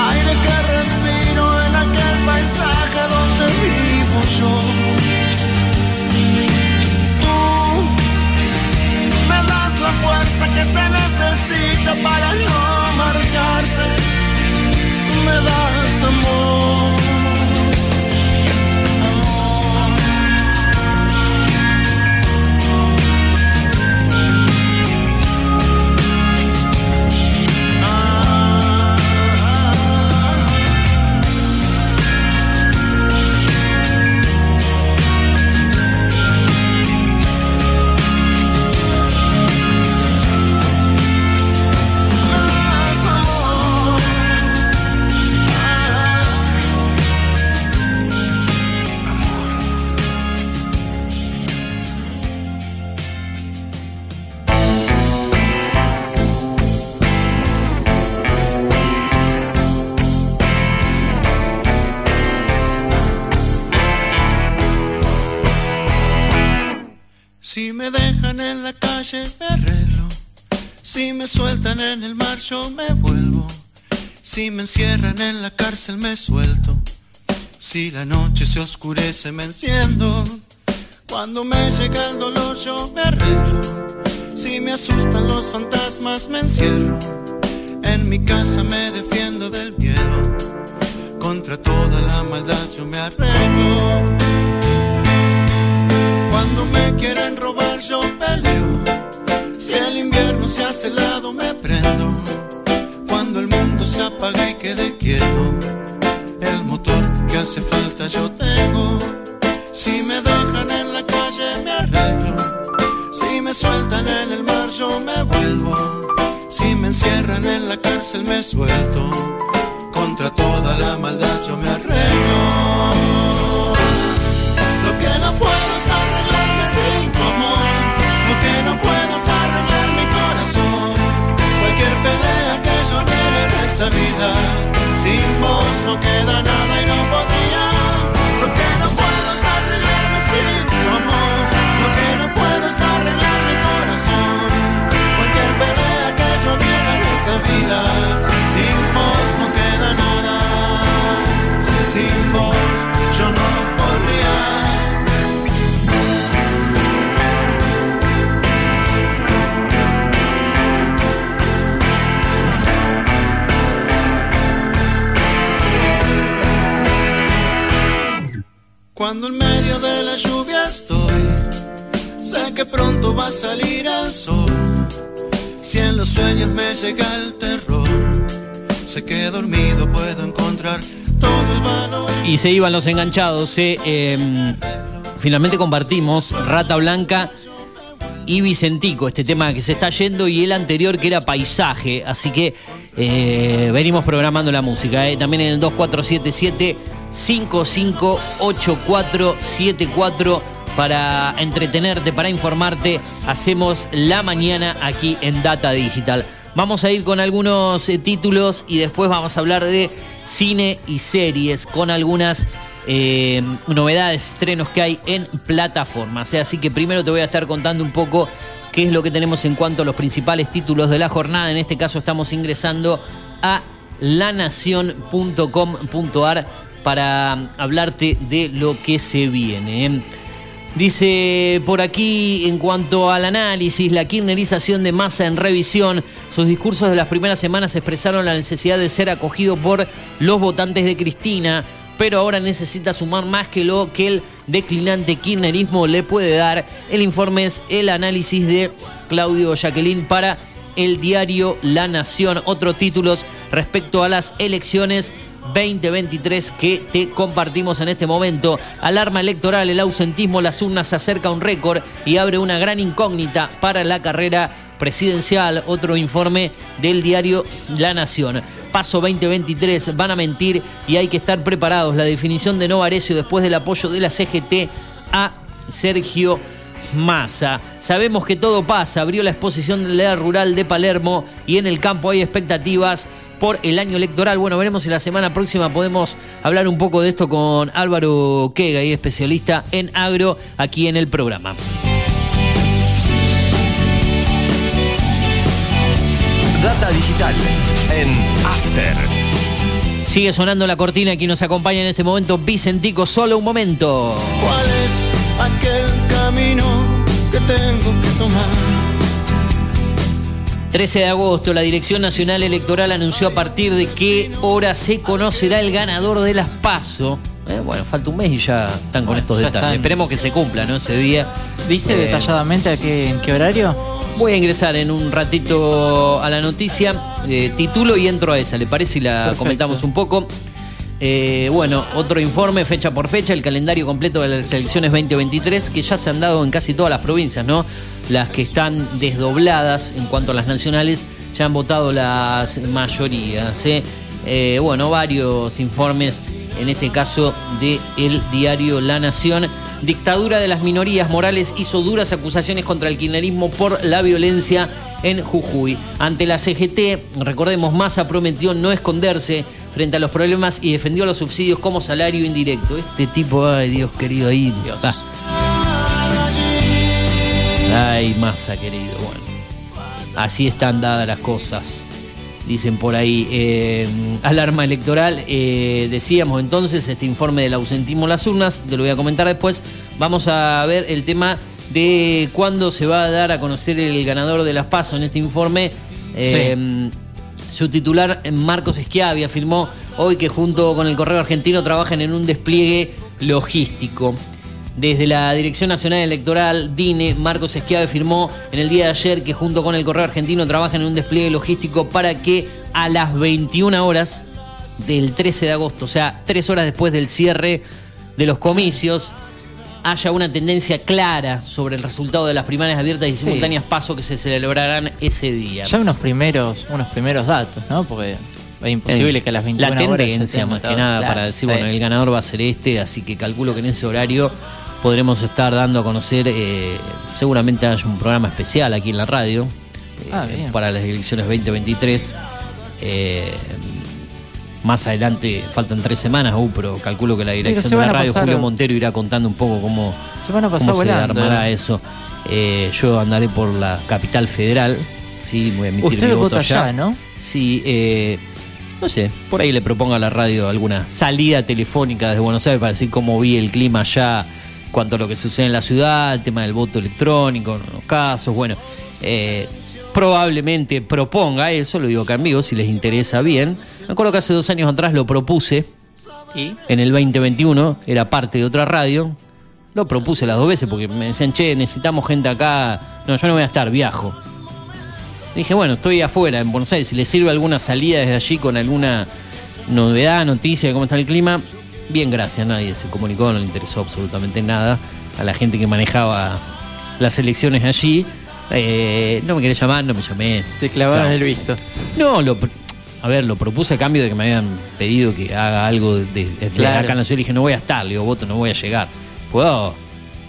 aire que respiro en aquel paisaje donde vivo yo. Tú me das la fuerza que se necesita para no marcharse. Me das amor. En el mar yo me vuelvo. Si me encierran en la cárcel me suelto. Si la noche se oscurece me enciendo. Cuando me llega el dolor yo me arreglo. Si me asustan los fantasmas me encierro. En mi casa me defiendo del miedo. Contra toda la maldad yo me arreglo. Cuando me quieren robar yo peleo. Si el invierno se hace helado apaga y quede quieto. El motor que hace falta yo tengo. Si me dejan en la calle me arreglo. Si me sueltan en el mar yo me vuelvo. Si me encierran en la cárcel me suelto. Contra toda la maldad yo me arreglo. Vida. Sin vos no queda nada y no podría. Lo que no puedo es arreglarme sin tu amor. Lo que no puedo arreglar mi corazón. Cualquier pelea que yo diera en esta vida. Sin vos no queda nada. Sin vos yo no Cuando en medio de la lluvia estoy, sé que pronto va a salir el sol. Si en los sueños me llega el terror, sé que dormido puedo encontrar todo el valor. Y se iban los enganchados. eh, eh, finalmente compartimos Rata Blanca y Vicentico, este tema que se está yendo y el anterior que era Paisaje. Así que eh, venimos programando la música. eh. También en el 2477 558474 para entretenerte, para informarte. Hacemos la mañana aquí en Data Digital. Vamos a ir con algunos eh, títulos y después vamos a hablar de cine y series con algunas novedades, estrenos que hay en plataformas. Así que primero te voy a estar contando un poco qué es lo que tenemos en cuanto a los principales títulos de la jornada. En este caso estamos ingresando a lanación.com.ar para hablarte de lo que se viene. eh. Dice por aquí, en cuanto al análisis, la kirnerización de masa en revisión, sus discursos de las primeras semanas expresaron la necesidad de ser acogido por los votantes de Cristina, pero ahora necesita sumar más que lo que el declinante kirchnerismo le puede dar. El informe es el análisis de Claudio Jacqueline para el diario La Nación. Otros títulos respecto a las elecciones 2023 que te compartimos en este momento. Alarma electoral, el ausentismo, las urnas se acerca a un récord y abre una gran incógnita para la carrera presidencial. Otro informe del diario La Nación. Paso 2023, van a mentir y hay que estar preparados. La definición de Novarecio después del apoyo de la CGT a Sergio Massa. Sabemos que todo pasa. Abrió la exposición de la rural de Palermo y en el campo hay expectativas por el año electoral. Bueno, veremos si la semana próxima podemos hablar un poco de esto con Álvaro Quega, y especialista en agro, aquí en el programa. Data digital en After. Sigue sonando la cortina aquí nos acompaña en este momento Vicentico, solo un momento. ¿Cuál es aquel camino que tengo que tomar? 13 de agosto, la Dirección Nacional Electoral anunció a partir de qué hora se conocerá el ganador de las PASO. Eh, bueno, falta un mes y ya están con estos detalles. están. Esperemos que se cumpla, ¿no? Ese día. ¿Dice Eh, detalladamente a qué, en qué horario? Voy a ingresar en un ratito a la noticia, eh, titulo y entro a esa, ¿le parece? Y la Perfecto. comentamos un poco. Eh, bueno, otro informe, fecha por fecha, el calendario completo de las elecciones 2023, que ya se han dado en casi todas las provincias, ¿no? Las que están desdobladas en cuanto a las nacionales, ya han votado las mayorías. ¿eh? Eh, bueno, varios informes, en este caso de el diario La Nación. Dictadura de las minorías morales hizo duras acusaciones contra el kirchnerismo por la violencia en Jujuy. Ante la CGT, recordemos, Massa prometió no esconderse frente a los problemas y defendió los subsidios como salario indirecto. Este tipo, ay Dios querido, ahí. ah. Ay, Massa querido, bueno. Así están dadas las cosas. Dicen por ahí, eh, alarma electoral. eh, decíamos entonces este informe del ausentismo en las urnas, te lo voy a comentar después. Vamos a ver el tema de cuándo se va a dar a conocer el ganador de las PASO en este informe. Eh, Su titular, Marcos Schiavi, afirmó hoy que junto con el Correo Argentino trabajan en un despliegue logístico. Desde la Dirección Nacional Electoral, DINE, Marcos Schiave firmó en el día de ayer que junto con el Correo Argentino trabajan en un despliegue logístico para que a las 21 horas del 13 de agosto, o sea, tres horas después del cierre de los comicios, haya una tendencia clara sobre el resultado de las primarias abiertas y Sí. simultáneas paso que se celebrarán ese día. Ya unos primeros, unos primeros datos, ¿no? Porque es imposible que a las 21 La horas ya tendencia más que nada Claro, para decir, sí. bueno, el ganador va a ser este, así que calculo que en ese horario podremos estar dando a conocer, eh, seguramente haya un programa especial aquí en la radio eh, Ah, para las elecciones 2023. Eh, más adelante, faltan tres semanas, uh, pero calculo que la dirección de la radio, pasar- Julio Montero, irá contando un poco cómo, Se van a pasar cómo se armará eso. Yo andaré por la capital federal, sí, voy a emitir Usted mi voto vota allá, ¿no? Sí, no sé, por ahí le propongo a la radio alguna salida telefónica desde Buenos Aires para decir cómo vi el clima allá, cuanto a lo que sucede en la ciudad, el tema del voto electrónico, los casos, bueno, eh, probablemente proponga eso, lo digo acá en vivo, si les interesa bien. Me acuerdo que hace dos años atrás lo propuse, ¿Y? en el 2021, era parte de otra radio. Lo propuse las dos veces porque me decían, che, necesitamos gente acá. No, yo no voy a estar, viajo. Dije, bueno, estoy afuera en Buenos Aires. Si les sirve alguna salida desde allí con alguna novedad, noticia de cómo está el clima, bien, gracias. Nadie se comunicó, no le interesó absolutamente nada a la gente que manejaba las elecciones allí. Eh, no me quería llamar, no me llamé. Te clavaron el visto. No, lo, a ver, lo propuse a cambio de que me habían pedido que haga algo de Claro. acá en la ciudad. Le dije, no voy a estar, le digo, voto, no voy a llegar. Puedo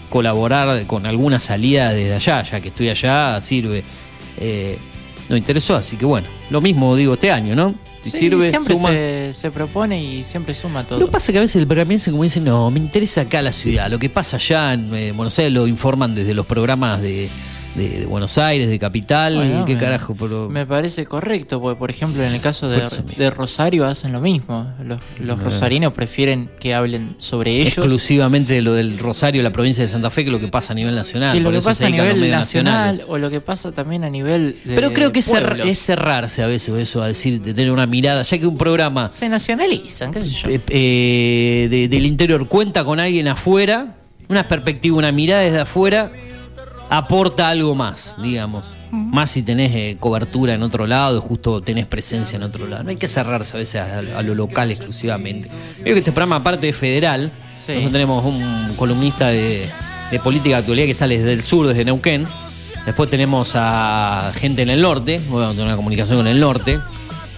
colaborar con alguna salida desde allá, ya que estoy allá, sirve. Eh, no interesó, así que bueno, lo mismo digo este año, ¿no? Si Sí, sirve, siempre suma. se, se propone y siempre suma todo. Lo que pasa es que a veces el programiense como dice, no, me interesa acá la ciudad. Lo que pasa allá en eh, Buenos Aires lo informan desde los programas de, de- de Buenos Aires, de Capital. Bueno, ¿Qué me- carajo? Pero... Me parece correcto, porque por ejemplo en el caso de, Rosario hacen lo mismo. Los, los rosarinos prefieren que hablen sobre ellos. exclusivamente de lo del Rosario, la provincia de Santa Fe, que lo que pasa a nivel nacional. que lo que pasa a nivel nacional o lo que pasa también a nivel de Pero creo que es cerrarse a veces eso, a decir, de tener una mirada, ya que un programa se nacionalizan, qué sé yo. eh, eh, de- del interior cuenta con alguien afuera, una perspectiva, una mirada desde afuera, aporta algo más, digamos. Más si tenés eh, cobertura en otro lado, justo tenés presencia en otro lado. No hay que cerrarse a veces a, a lo local exclusivamente. Veo que este programa, aparte de federal, Sí. nosotros tenemos un columnista de, de política de actualidad que sale desde el sur, desde Neuquén. Después tenemos a gente en el norte, bueno, tenemos una comunicación con el norte,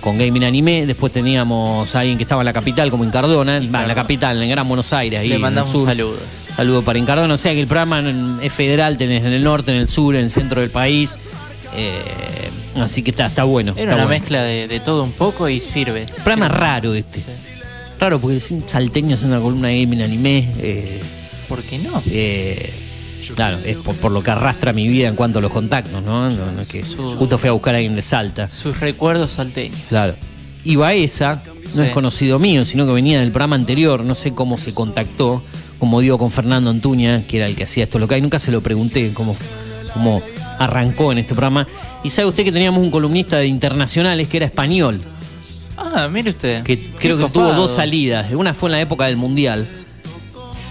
con Gaming Anime. Después teníamos a alguien que estaba en la capital, como en Cardona, en la capital, en el Gran Buenos Aires. Ahí Le en el mandamos un saludo. Saludo para Incardona. O sea que el programa en- es federal, tenés en el norte, en el sur, en el centro del país. Eh, así que está, está bueno. Era está una bueno. mezcla de, de todo un poco y sirve. Programa raro este. Raro porque es un salteño haciendo una columna de gaming anime. eh, ¿Por qué no? eh, claro, es por, por lo que arrastra mi vida en cuanto a los contactos, ¿no? No, no es que Su- justo fui a buscar a alguien de Salta. Sus recuerdos salteños. Claro. Y Baeza no Sí. es conocido mío, sino que venía del programa anterior, no sé cómo se contactó, como digo, con Fernando Antuña, que era el que hacía esto local, y nunca se lo pregunté cómo, cómo arrancó en este programa. Y sabe usted que teníamos un columnista de internacionales que era español, Ah, mire usted. que Qué creo que tuvo dos salidas. Una fue en la época del Mundial,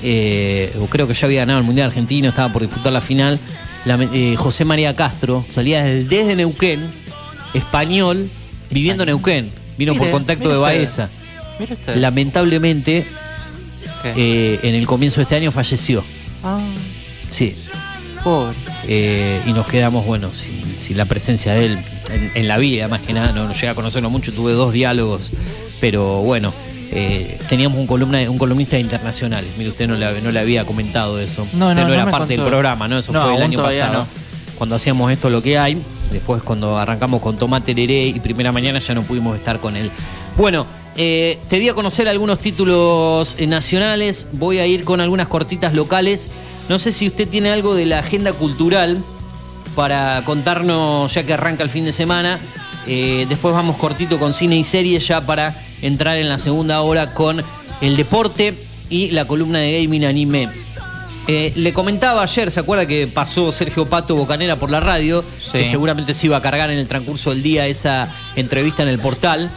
eh, o creo que ya había ganado el Mundial Argentino, estaba por disputar la final. La- eh, José María Castro salía desde, Neuquén, español, viviendo en Neuquén. Vino por contacto de. Baeza. Lamentablemente, Eh, en el comienzo de este año falleció. Ah, Sí. pobre. Eh, y nos quedamos, bueno, sin, sin la presencia de él en, en la vida, más que nada. No, no llegué a conocerlo mucho, tuve dos diálogos, pero bueno, eh, teníamos un, columna, un columnista de internacionales. Mire, usted no le, no le había comentado eso. No, usted no, no, era parte del programa, ¿no? Eso No, fue el año pasado. no. Cuando hacíamos esto lo que hay, después cuando arrancamos con Tomate Leré y Primera Mañana ya no pudimos estar con él. Bueno, eh, te di a conocer algunos títulos eh, nacionales, voy a ir con algunas cortitas locales. No sé si usted tiene algo de la agenda cultural para contarnos ya que arranca el fin de semana. Eh, después vamos cortito con cine y series ya para entrar en la segunda hora con el deporte y la columna de gaming anime. Eh, le comentaba ayer, ¿se acuerda que pasó Sergio Pato Bocanera por la radio? Sí. Que seguramente se iba a cargar en el transcurso del día esa entrevista en el portal.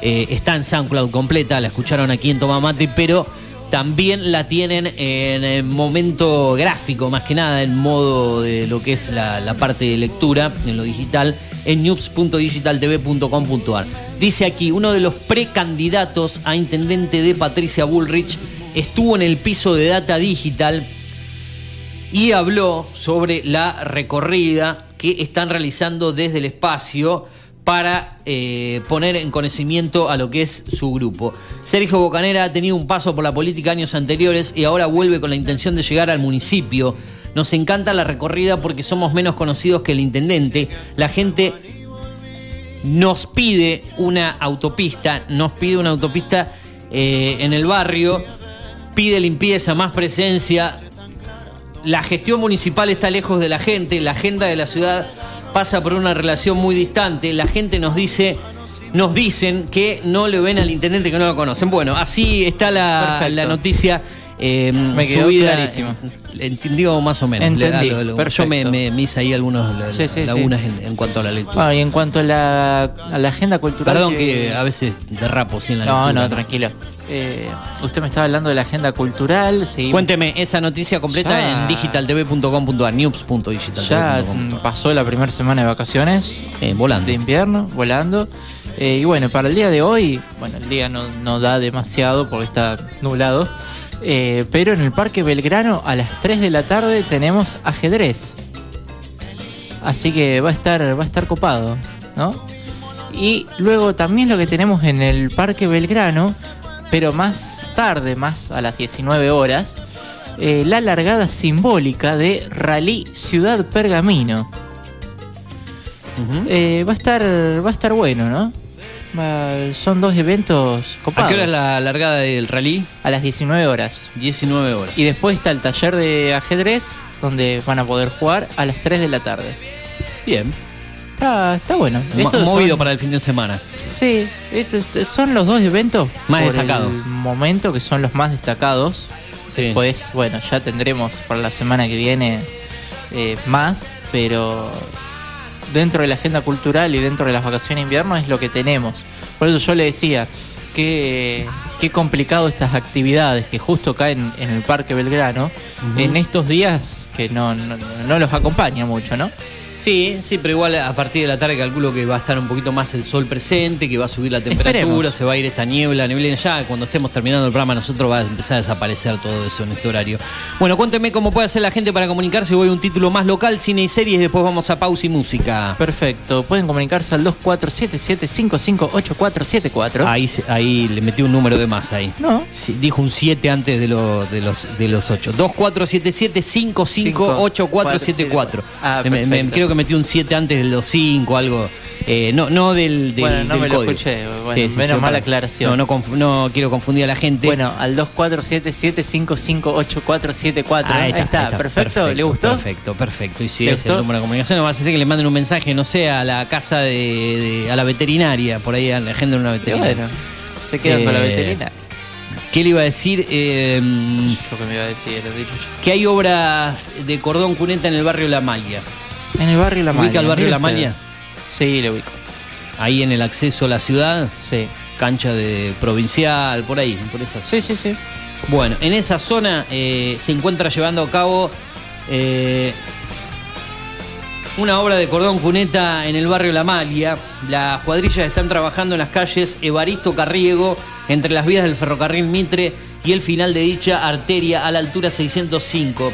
Eh, está en SoundCloud completa, la escucharon aquí en Tomamate, pero también la tienen en, momento gráfico, más que nada en modo de lo que es la, la parte de lectura, en lo digital, en news.digitaltv.com.ar. Dice aquí, uno de los precandidatos a intendente de Patricia Bullrich estuvo en el piso de Data Digital y habló sobre la recorrida que están realizando desde el espacio para eh, poner en conocimiento a lo que es su grupo. Sergio Bocanera ha tenido un paso por la política años anteriores y ahora vuelve con la intención de llegar al municipio. Nos encanta la recorrida porque somos menos conocidos que el intendente. La gente nos pide una autopista, nos pide una autopista eh, en el barrio, pide limpieza, más presencia, la gestión municipal está lejos de la gente, la agenda de la ciudad pasa por una relación muy distante, la gente nos dice, nos dicen que no le ven al intendente que no lo conocen. Bueno, así está la, noticia. eh, Me quedó subida, clarísimo. Entendió más o menos. Entendí, Le- a lo- yo me, me- me hice ahí Sí, sí, lagunas en, en cuanto a la lectura. Bueno, y en cuanto a la, a la agenda cultural. Perdón que a veces derrapo sin la No, lectura. no, tranquilo. Eh, usted me estaba hablando de la agenda cultural. seguimos- Cuénteme esa noticia completa Ya. en digitaltv.com.ar, Ya pasó la primera semana de vacaciones. Eh, volando. De invierno, volando. Eh, y bueno, para el día de hoy, bueno, el día no, no da demasiado porque está nublado. Eh, pero en el Parque Belgrano a las 3 de la tarde tenemos ajedrez. Así que va a estar, va a estar copado, ¿no? Y luego también lo que tenemos en el Parque Belgrano, pero más tarde, más a las 19 horas, eh, la largada simbólica de Rally Ciudad Pergamino. Eh, va a estar va a estar bueno, ¿no? Va- son dos eventos copados. ¿A qué hora es la largada del rally? A las 19 horas. 19 horas. Y después está el taller de ajedrez, donde van a poder jugar a las 3 de la tarde. Bien. Está, está bueno. Estos movido son- para el fin de semana. Sí, estos son los dos eventos Más destacados. Momento que son los más destacados. Sí. Después, bueno, ya tendremos para la semana que viene eh, más, pero dentro de la agenda cultural y dentro de las vacaciones de invierno es lo que tenemos. Por eso yo le decía que qué complicado estas actividades que justo caen en el Parque Belgrano en estos días que no, no, no los acompaña mucho, ¿no? Sí, sí, pero igual a partir de la tarde calculo que va a estar un poquito más el sol presente, que va a subir la temperatura, Esperemos. se va a ir esta niebla, neblina. Ya cuando estemos terminando el programa nosotros va a empezar a desaparecer todo eso en este horario. Bueno, cuénteme cómo puede hacer la gente para comunicarse. Voy a un título más local, cine y series, después vamos a pausa y música. Perfecto, pueden comunicarse al 2477-558474. Ahí, ahí le metí un número de más ahí. No. Sí, dijo un 7 antes de, lo- de los de los 8. 2477-558474. Ah, Me- me- perfecto. Creo que metí un 7 antes de los 5, algo. eh, no, no del, del, Bueno, no del me lo escuché. Bueno, menos mal para- aclaración. No, no, quiero confundir a la gente. Bueno, al 2477-558474. Ahí Ahí está, perfecto. ¿Le gustó? Perfecto, perfecto. Y si ¿Le es el número de comunicación, no vas a hacer que le manden un mensaje, no sé, a la casa de, de- a la veterinaria, por ahí a la gente de una veterinaria. bueno, se quedan con la Eh, veterinaria. ¿Qué le iba a decir? Eh, Yo que me iba a decir, dicho yo. que hay obras de cordón cuneta en el barrio La Malla. En el barrio La Malla. ¿Ubica el barrio La. Malla? Sí, le ubico. Ahí en el acceso a la ciudad, Sí. cancha de provincial, por ahí, por esa Sí, sí, sí. Bueno, en esa zona eh, se encuentra llevando a cabo eh, una obra de cordón cuneta en el barrio La Malia. Las cuadrillas están trabajando en las calles Evaristo Carriego, entre las vías del ferrocarril Mitre y el final de dicha arteria a la altura 605.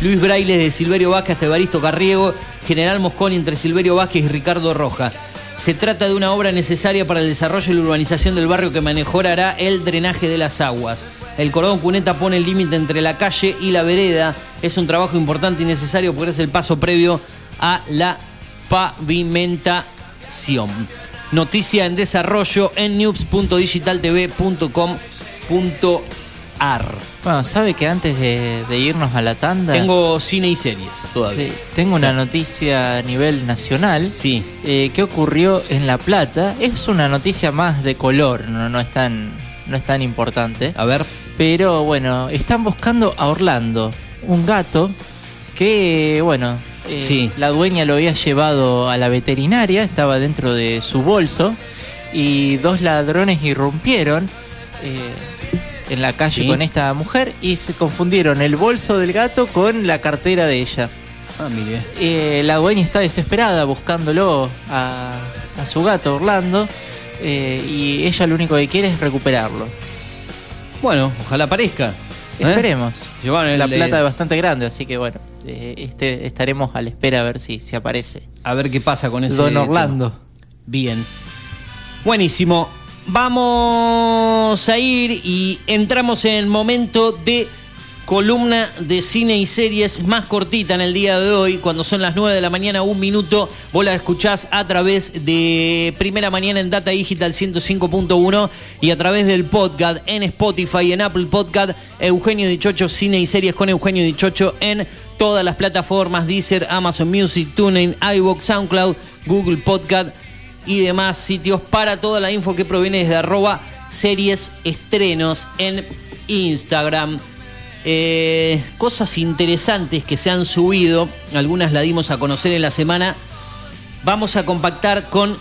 Luis Braille de Silverio Vázquez hasta Evaristo Carriego, General Mosconi entre Silverio Vázquez y Ricardo Roja. Se trata de una obra necesaria para el desarrollo y la urbanización del barrio que mejorará el drenaje de las aguas. El cordón cuneta pone el límite entre la calle y la vereda. Es un trabajo importante y necesario porque es el paso previo a la pavimentación. Noticia en desarrollo en news.digitaltv.com.ar. Bueno, ¿sabe que antes de, de irnos a la tanda... Tengo cine y series todavía. Sí, tengo una noticia a nivel nacional. Sí. eh, ¿Qué ocurrió en La Plata? Es una noticia más de color, no, no, es, tan, no es tan importante. A ver. Pero bueno, están buscando a Orlando, un gato que, bueno, eh, Sí. la dueña lo había llevado a la veterinaria, estaba dentro de su bolso y dos ladrones irrumpieron eh, en la calle Sí. con esta mujer y se confundieron el bolso del gato con la cartera de ella. Ah, mire. Eh, la dueña está desesperada buscándolo a, a su gato Orlando eh, y ella lo único que quiere es recuperarlo. Bueno, ojalá aparezca. ¿Eh? Esperemos. El- La plata es bastante grande, así que bueno, eh, este, estaremos a la espera a ver si, si aparece. A ver qué pasa con ese. Don tema. Orlando. Bien. Buenísimo. Vamos a ir y entramos en el momento de columna de cine y series más cortita en el día de hoy, cuando son las 9 de la mañana, un minuto, vos la escuchás a través de Primera Mañana en Data Digital 105.1 y a través del podcast en Spotify en Apple Podcast, Eugenio Dichocho, cine y series con Eugenio Dichocho en todas las plataformas, Deezer, Amazon Music, TuneIn, iVoox, SoundCloud, Google Podcast y demás sitios para toda la info que proviene desde arroba series estrenos en Instagram. Eh, cosas interesantes que se han subido, algunas las dimos a conocer en la semana. Vamos a compactar con,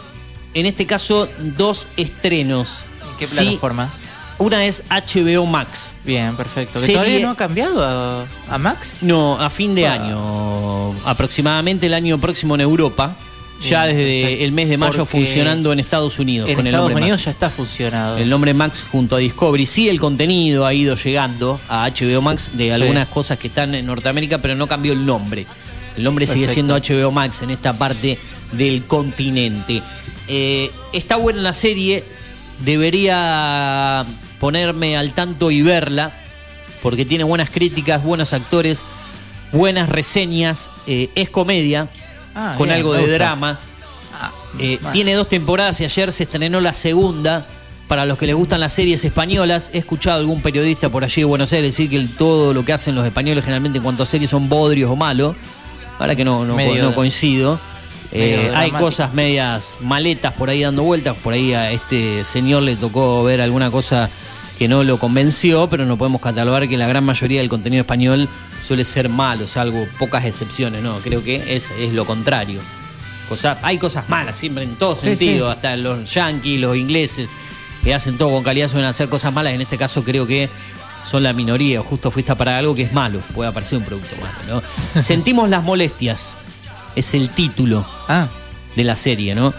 en este caso, dos estrenos. ¿En qué Sí, plataformas? una es HBO Max. Bien, perfecto. ¿Que todavía no ha cambiado a, a Max? No, a fin de año, aproximadamente el año próximo en Europa. Ya Bien, desde perfecto. el mes de mayo Porque funcionando en Estados Unidos En con el Estados nombre Unidos Max. ya está funcionado. El nombre Max junto a Discovery. Sí, el contenido ha ido llegando a HBO Max de Sí. algunas cosas que están en Norteamérica, pero no cambió el nombre. El nombre sigue siendo HBO Max en esta parte del continente. Eh, está buena la serie. Debería ponerme al tanto y verla. Porque tiene buenas críticas, buenos actores, buenas reseñas. eh, es comedia, Ah, con bien, algo de drama. Ah, Eh, tiene dos temporadas y ayer se estrenó la segunda. Para los que les gustan las series españolas, he escuchado a algún periodista por allí de Buenos Aires decir que el- todo lo que hacen los españoles generalmente en cuanto a series son bodrios o malos. Ahora que no, no, Medio no de- coincido. Eh, hay cosas medias maletas por ahí dando vueltas. Por ahí a este señor le tocó ver alguna cosa que no lo convenció, pero no podemos catalogar que la gran mayoría del contenido español suele ser malo, salvo pocas excepciones. No, creo que es, es lo contrario. Cosa- hay cosas malas siempre en todo Sí, sentido, sí. hasta los yanquis, los ingleses. que hacen todo con calidad suelen hacer cosas malas. En este caso creo que son la minoría. Justo fuiste para algo que es malo. Puede aparecer un producto malo, ¿no? [LAUGHS] Sentimos las molestias. Es el título Ah, de la serie, ¿no?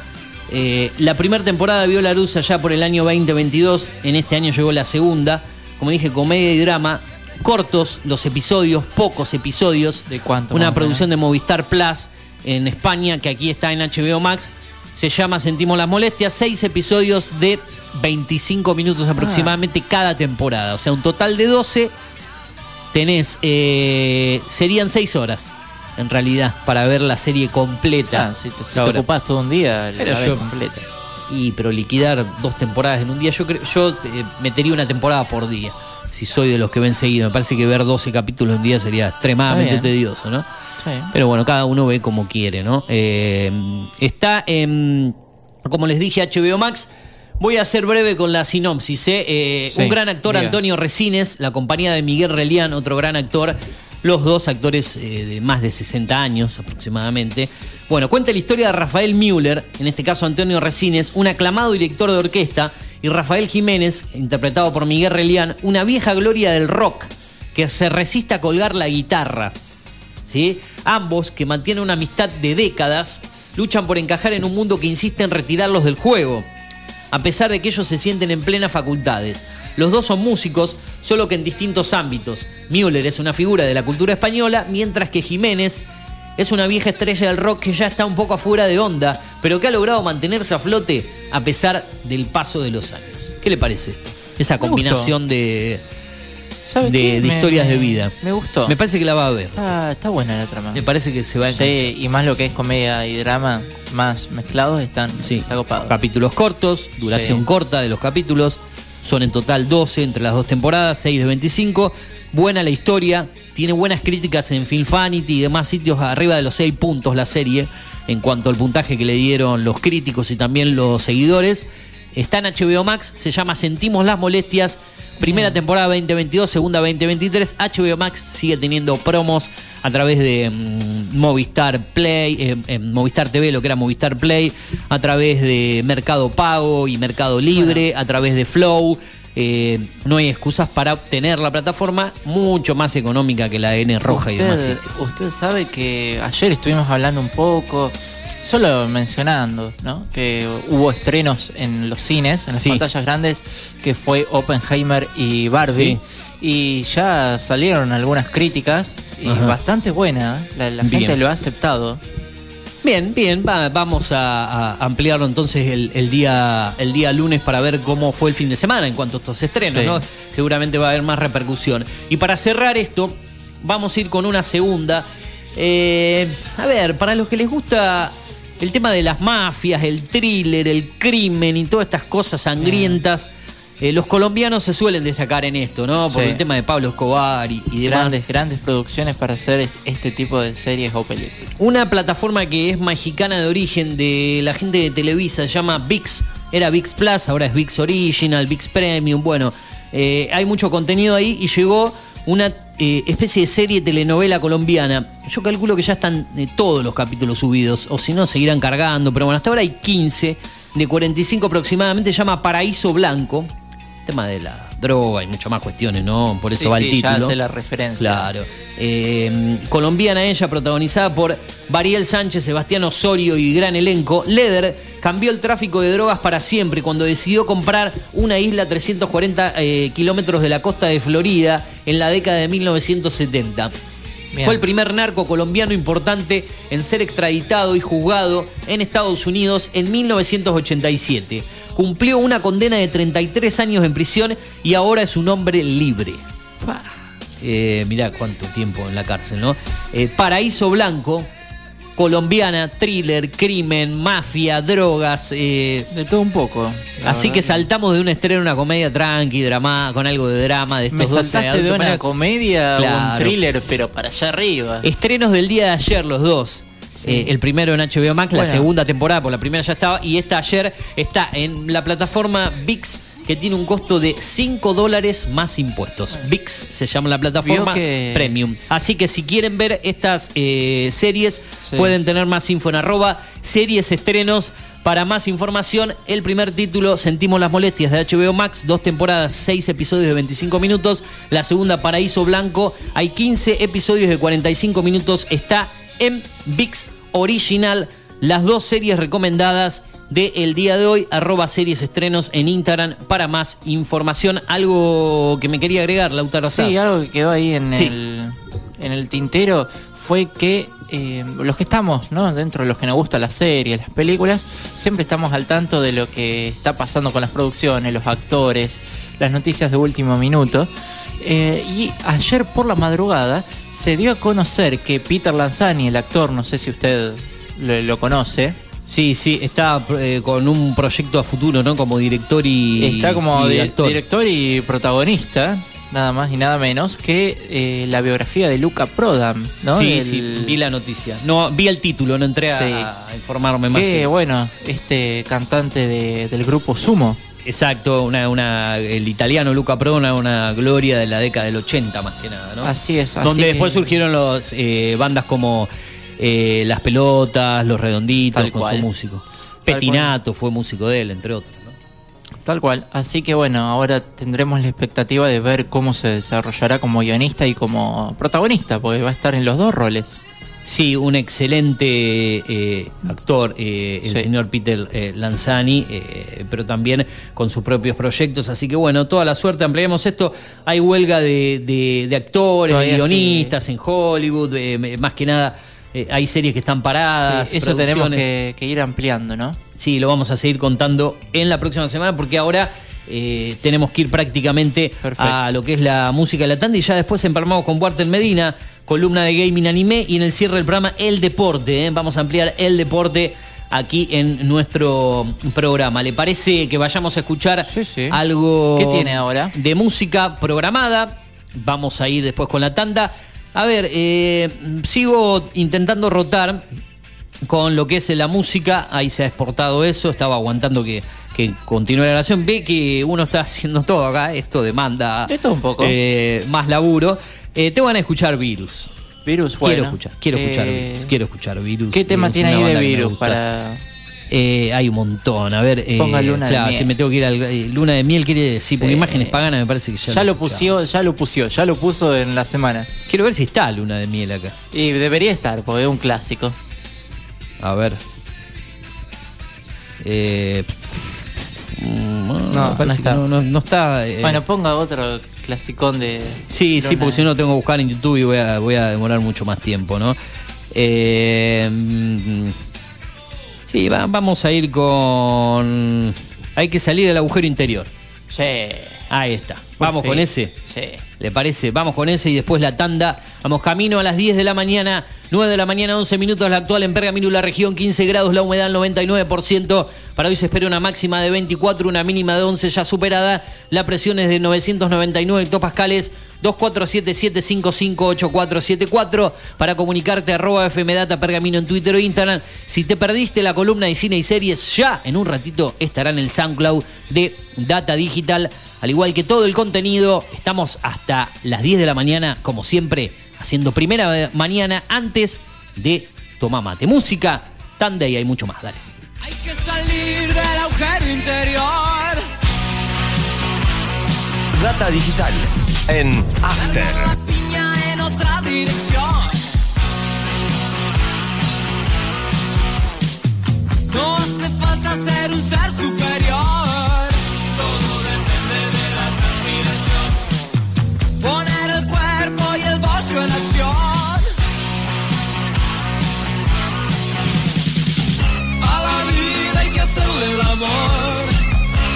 Eh, la primera temporada vio la luz allá por el año 2022. En este año llegó la segunda. Como dije, comedia y drama. Cortos los episodios, pocos episodios. ¿De cuánto, Una producción de Movistar Plus en España, que aquí está en HBO Max. Se llama Sentimos las molestias. Seis episodios de 25 minutos Ah. aproximadamente cada temporada. O sea, un total de 12. Tenés. eh, serían 6 horas, en realidad, para ver la serie completa. ya, si te, si te ocupás todo un día, la yo- completa. y pero liquidar dos temporadas en un día, yo creo, yo eh, metería una temporada por día. Si soy de los que ven seguido, me parece que ver 12 capítulos en un día sería extremadamente tedioso, ¿no? Sí. Pero bueno, cada uno ve como quiere, ¿no? Eh, está en, como les dije, HBO Max. Voy a ser breve con la sinopsis. ¿eh? Eh, Sí, un gran actor, diga. Antonio Resines, la compañía de Miguel Relián, otro gran actor. Los dos actores eh, de más de 60 años aproximadamente. Bueno, cuenta la historia de Rafael Müller, en este caso Antonio Resines, un aclamado director de orquesta, y Rafael Jiménez, interpretado por Miguel Relián, una vieja gloria del rock que se resiste a colgar la guitarra. ¿sí? Ambos, que mantienen una amistad de décadas, luchan por encajar en un mundo que insiste en retirarlos del juego, a pesar de que ellos se sienten en plenas facultades. Los dos son músicos, solo que en distintos ámbitos. Müller es una figura de la cultura española, mientras que Jiménez es una vieja estrella del rock que ya está un poco afuera de onda, pero que ha logrado mantenerse a flote a pesar del paso de los años. ¿Qué le parece? Esa combinación de, ¿Sabe de, de Me- historias de vida. Me gustó. Me parece que la va a ver. Está, está buena la trama. Me parece que se va a enganchar. Sí, y más lo que es comedia y drama, más mezclados, están, Sí. está copado. Capítulos cortos, duración Sí. corta de los capítulos. Son en total 12 entre las dos temporadas, 6 de 25. Buena la historia, tiene buenas críticas en Filmfanity y demás sitios, arriba de los 6 puntos la serie, en cuanto al puntaje que le dieron los críticos y también los seguidores. Está en HBO Max, se llama Sentimos las molestias. Primera temporada 2022, segunda 2023. HBO Max sigue teniendo promos a través de mm, Movistar Play, eh, en Movistar TV, lo que era Movistar Play, a través de Mercado Pago y Mercado Libre, a través de Flow. Eh, no hay excusas para obtener la plataforma mucho más económica que la N roja y demás usted, sitios. usted sabe que ayer estuvimos hablando un poco, solo mencionando, ¿no? Que hubo estrenos en los cines, en las Sí. pantallas grandes, que fue Oppenheimer y Barbie. Y ya salieron algunas críticas y Ajá. bastante buenas. La, la gente lo ha aceptado. Bien, bien, va- vamos a, a ampliarlo entonces el, el día, el día lunes para ver cómo fue el fin de semana en cuanto a estos estrenos, Sí. ¿no? Seguramente va a haber más repercusión. Y para cerrar esto, vamos a ir con una segunda. Eh, a ver, para los que les gusta el tema de las mafias, el thriller, el crimen y todas estas cosas sangrientas, eh, los colombianos se suelen destacar en esto, ¿no? Por Sí. el tema de Pablo Escobar y, y demás. Grandes, grandes producciones para hacer es- este tipo de series o películas. Una plataforma que es mexicana de origen de la gente de Televisa, se llama VIX. Era VIX Plus, ahora es VIX Original, VIX Premium. Bueno, eh, hay mucho contenido ahí y llegó una eh, especie de serie telenovela colombiana. Yo calculo que ya están todos los capítulos subidos, o si no, seguirán cargando. Pero bueno, hasta ahora hay 15, de 45 aproximadamente, se llama Paraíso Blanco. Tema de la droga y mucho más cuestiones, ¿no? Por eso Sí, va el sí, título. ya hace la referencia. Claro. Eh, colombiana ella, protagonizada por Bariel Sánchez, Sebastián Osorio y gran elenco. Leder cambió el tráfico de drogas para siempre cuando decidió comprar una isla a 340 eh, kilómetros de la costa de Florida en la década de 1970. Bien. Fue el primer narco colombiano importante en ser extraditado y juzgado en Estados Unidos en 1987. Cumplió una condena de 33 años en prisión y ahora es un hombre libre. Eh, mirá cuánto tiempo en la cárcel, ¿no? Eh, Paraíso Blanco, colombiana, thriller, crimen, mafia, drogas. eh, De todo un poco. así que saltamos de un estreno a una comedia tranqui, drama, con algo de drama. De estos Me saltaste eh, de una comedia a un Claro. thriller, pero para allá arriba. Estrenos del día de ayer, los dos. Eh, el primero en HBO Max, la segunda temporada, por la primera ya estaba, y esta ayer está en la plataforma VIX, que tiene un costo de 5 dólares más impuestos. VIX se llama la plataforma que- Premium. Así que si quieren ver estas eh, series, Sí. pueden tener más info en arroba series estrenos Para más información, el primer título, Sentimos las molestias de HBO Max, dos temporadas, seis episodios de 25 minutos. La segunda, Paraíso Blanco, hay 15 episodios de 45 minutos. Está en VIX Original. Las dos series recomendadas del el día de hoy, arroba series estrenos en Instagram para más información. Algo que me quería agregar, Lautaro. Sí, algo que quedó ahí en, Sí. el, en el tintero fue que eh, los que estamos, ¿no? Dentro de los que nos gustan las series, las películas, siempre estamos al tanto de lo que está pasando con las producciones, los actores, las noticias de último minuto. Eh, y ayer por la madrugada se dio a conocer que Peter Lanzani, el actor, no sé si usted lo, lo conoce, Sí, sí, está eh, con un proyecto a futuro, ¿no? Como director y. Está como y di- actor. director y protagonista, nada más y nada menos, que eh, la biografía de Luca Prodam, ¿no? Sí, El- sí, vi la noticia. No, vi el título, no entré a, Sí. a informarme más. eso. bueno, este cantante de- del grupo Sumo. Exacto, una, una, el italiano Luca Prona, una gloria de la década del 80 más que nada, ¿no? Así es, así Donde que- después surgieron los eh, bandas como eh, Las Pelotas, Los Redonditos, Tal con cual. su músico. Tal Petinato fue músico de él, entre otros. ¿no? Tal cual. Así que bueno, ahora tendremos la expectativa de ver cómo se desarrollará como guionista y como protagonista, porque va a estar en los dos roles. Sí, un excelente eh, actor, eh, el Sí. señor Peter eh, Lanzani, eh, pero también con sus propios proyectos. Así que bueno, toda la suerte, ampliemos esto. Hay huelga de, de- de actores, de guionistas en Hollywood, eh, más que nada eh, hay series que están paradas. Sí, eso tenemos que, que ir ampliando, ¿no? Sí, lo vamos a seguir contando en la próxima semana porque ahora eh, tenemos que ir prácticamente Perfecto. a lo que es la música de la tanda y ya después empalmamos con Walter Medina, columna de gaming anime y en el cierre del programa El Deporte. ¿eh? Vamos a ampliar el deporte aquí en nuestro programa. ¿Le parece que vayamos a escuchar Sí, sí. algo ¿Qué tiene ahora? de música programada? Vamos a ir después con la tanda. A ver, eh, sigo intentando rotar con lo que es la música, ahí se ha exportado eso, estaba aguantando que, que continúe la grabación. Ve que uno está [LAUGHS] haciendo todo acá, esto demanda De todo un poco. eh, más laburo. Eh, te van a escuchar Virus. Virus, bueno. quiero escuchar, quiero escuchar eh, Virus, quiero escuchar Virus. ¿Qué tema tiene ahí de Virus para...? Eh, hay un montón, a ver. eh, Ponga Luna de claro, Miel. si me tengo que ir al eh, Luna de Miel, quiere decir, porque Sí. imágenes paganas me parece que ya, Ya lo pusió, ya lo pusió, ya lo puso en la semana. Quiero ver si está Luna de Miel acá. Y debería estar, porque es un clásico. A ver. Eh, mm, no, No, está. No, no- no está. eh, Bueno, ponga otro clasicón de... sí, sí, Luna. porque si no lo tengo que buscar en YouTube y voy a, voy a demorar mucho más tiempo, ¿no? Eh, mm, sí, va- vamos a ir con. Hay que salir del agujero interior. Sí. Ahí está. Vamos con ese. Sí. ¿Le parece? Vamos con ese y después la tanda. Vamos camino a las 10 de la mañana, 9 de la mañana, 11 minutos. La actual en Pergamino, la región, 15 grados, la humedad al 99%. Para hoy se espera una máxima de 24, una mínima de 11 ya superada. La presión es de 999 hectopascales, 2477558474. Para comunicarte, arroba FMData Pergamino en Twitter o Instagram. Si te perdiste la columna de cine y series, ya en un ratito estará en el SoundCloud de Data Digital. Al igual que todo el contenido, estamos hasta las 10 de la mañana, como siempre, haciendo primera mañana antes de Toma Mate. Música, tanda y hay mucho más. Dale. Hay que salir del agujero interior. Data digital en After. La piña en otra dirección. No hace falta ser un ser superior. Todo depende de la transpiración. Poner en acción. A la vida hay que hacerle el amor.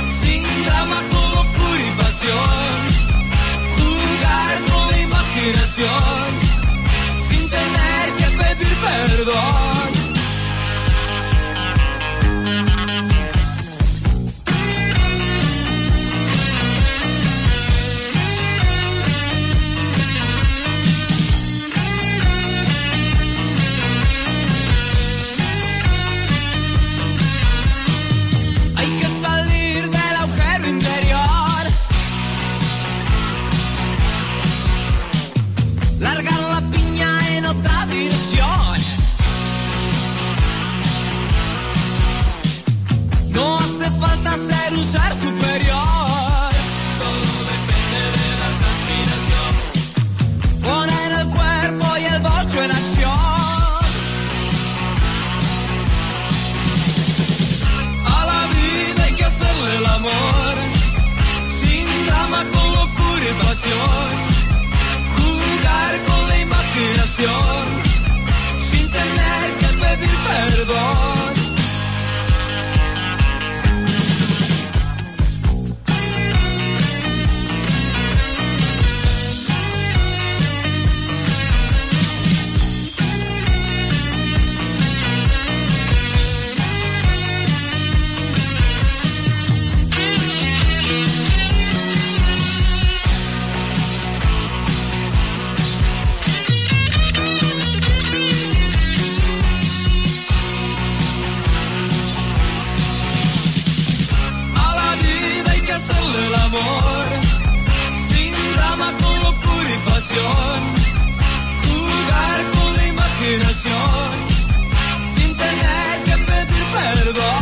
Sin drama, con locura y pasión. Jugar con la imaginación. Sin tener que pedir perdón. ser un ser superior. Todo depende de la transpiración. Poner el cuerpo y el bolso en acción. A la vida hay que hacerle el amor. Sin drama, con locura y pasión. Jugar con la imaginación. Sin tener que pedir perdón. Sin drama, con locura y pasión. Jugar con la imaginación, sin tener que pedir perdón.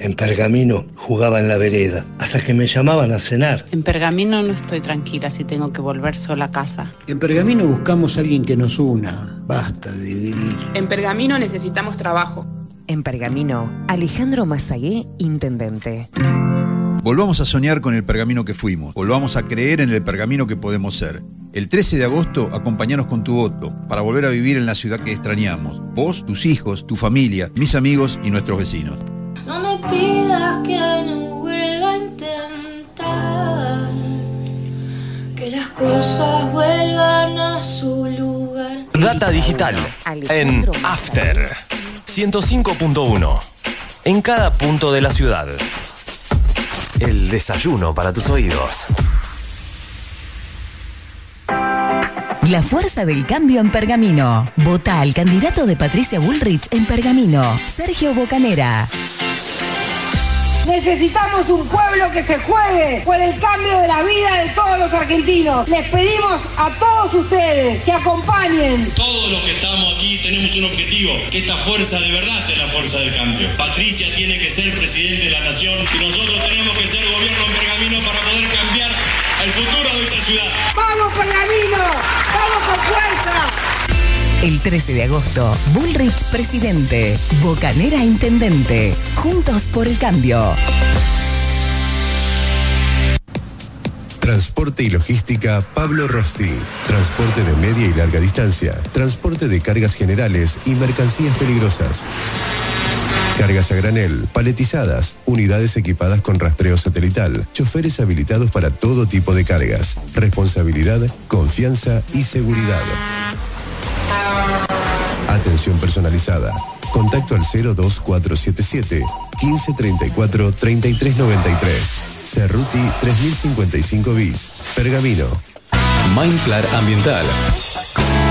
En Pergamino jugaba en la vereda, hasta que me llamaban a cenar. En Pergamino no estoy tranquila si tengo que volver sola a casa. En Pergamino buscamos a alguien que nos una. Basta de dividir. En Pergamino necesitamos trabajo. En Pergamino, Alejandro Mazagué, intendente. Volvamos a soñar con el pergamino que fuimos. Volvamos a creer en el pergamino que podemos ser. El 13 de agosto, acompañanos con tu voto para volver a vivir en la ciudad que extrañamos. Vos, tus hijos, tu familia, mis amigos y nuestros vecinos. Pidas que no vuelva a intentar que las cosas vuelvan a su lugar. Data Digital en After 105.1. En cada punto de la ciudad. El desayuno para tus oídos. La fuerza del cambio en Pergamino. Vota al candidato de Patricia Bullrich en Pergamino, Sergio Bocanera. Necesitamos un pueblo que se juegue por el cambio de la vida de todos los argentinos. Les pedimos a todos ustedes que acompañen. Todos los que estamos aquí tenemos un objetivo, que esta fuerza de verdad sea la fuerza del cambio. Patricia tiene que ser presidente de la nación y nosotros tenemos que ser gobierno en pergamino para poder cambiar el futuro de esta ciudad. ¡Vamos, Pergamino! ¡Vamos con fuerza! El 13 de agosto, Bullrich presidente, Bocanera intendente. Juntos por el cambio. Transporte y logística Pablo Rosti. Transporte de media y larga distancia. Transporte de cargas generales y mercancías peligrosas. Cargas a granel, paletizadas, unidades equipadas con rastreo satelital, choferes habilitados para todo tipo de cargas. Responsabilidad, confianza y seguridad. Atención personalizada. Contacto al 02477 1534 3393. Cerruti 3055 bis. Pergamino. Mindclar Ambiental.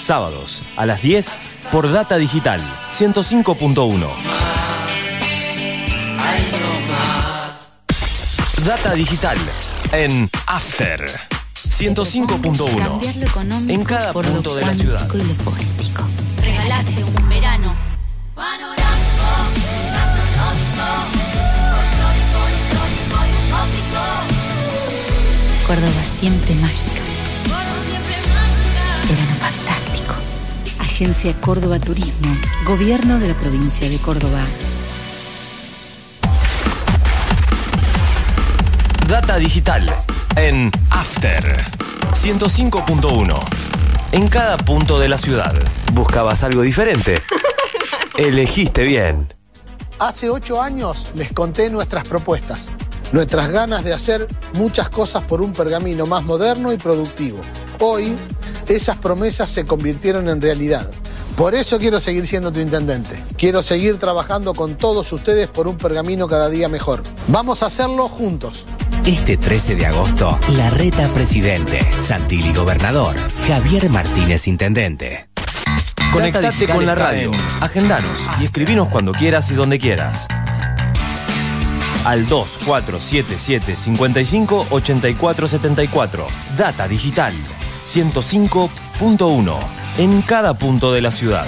Sábados a las 10 por Data Digital 105.1. Data Digital en After 105.1. Cambiar lo económico En cada punto de la ciudad. Regalaste un verano. Panorámico, gastronómico. Córdoba siempre mágica. Gordo siempre mágica. Verano. Agencia Córdoba Turismo. Gobierno de la provincia de Córdoba. Data digital en After 105.1. En cada punto de la ciudad. ¿Buscabas algo diferente? [LAUGHS] Elegiste bien. Hace ocho años les conté nuestras propuestas, nuestras ganas de hacer muchas cosas por un pergamino más moderno y productivo. Hoy, esas promesas se convirtieron en realidad. Por eso quiero seguir siendo tu intendente. Quiero seguir trabajando con todos ustedes por un pergamino cada día mejor. Vamos a hacerlo juntos. Este 13 de agosto, la reta presidente, Santilli gobernador, Javier Martínez intendente. Conectate con la radio. en Agendanos y escribinos cuando quieras y donde quieras. Al 2477 55 84 74. Data digital 105.1. En cada punto de la ciudad.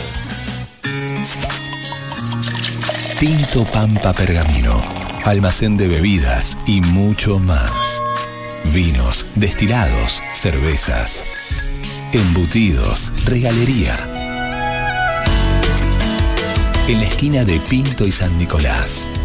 Tinto Pampa Pergamino, almacén de bebidas y mucho más. Vinos, destilados, cervezas, embutidos, regalería. En la esquina de Pinto y San Nicolás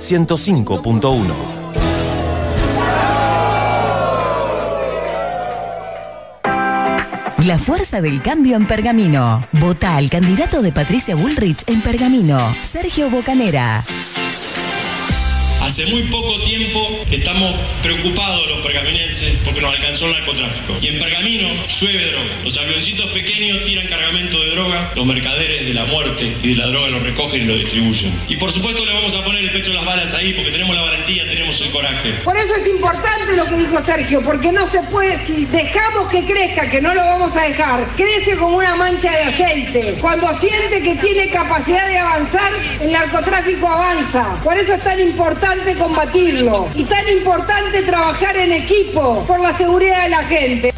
105.1. La fuerza del cambio en Pergamino. Vota al candidato de Patricia Bullrich en Pergamino, Sergio Bocanera. Hace muy poco tiempo estamos preocupados los pergaminenses porque nos alcanzó el narcotráfico. Y en Pergamino llueve droga. Los avioncitos pequeños tiran cargamento de droga, los mercaderes de la muerte y de la droga lo recogen y lo distribuyen. Y por supuesto le vamos a poner el pecho a las balas ahí porque tenemos la valentía, tenemos el coraje. Por eso es importante lo que dijo Sergio, porque no se puede, si dejamos que crezca, que no lo vamos a dejar, crece como una mancha de aceite. Cuando siente que tiene capacidad de avanzar, el narcotráfico avanza. Por eso es tan importante combatirlo y tan importante trabajar en equipo por la seguridad de la gente.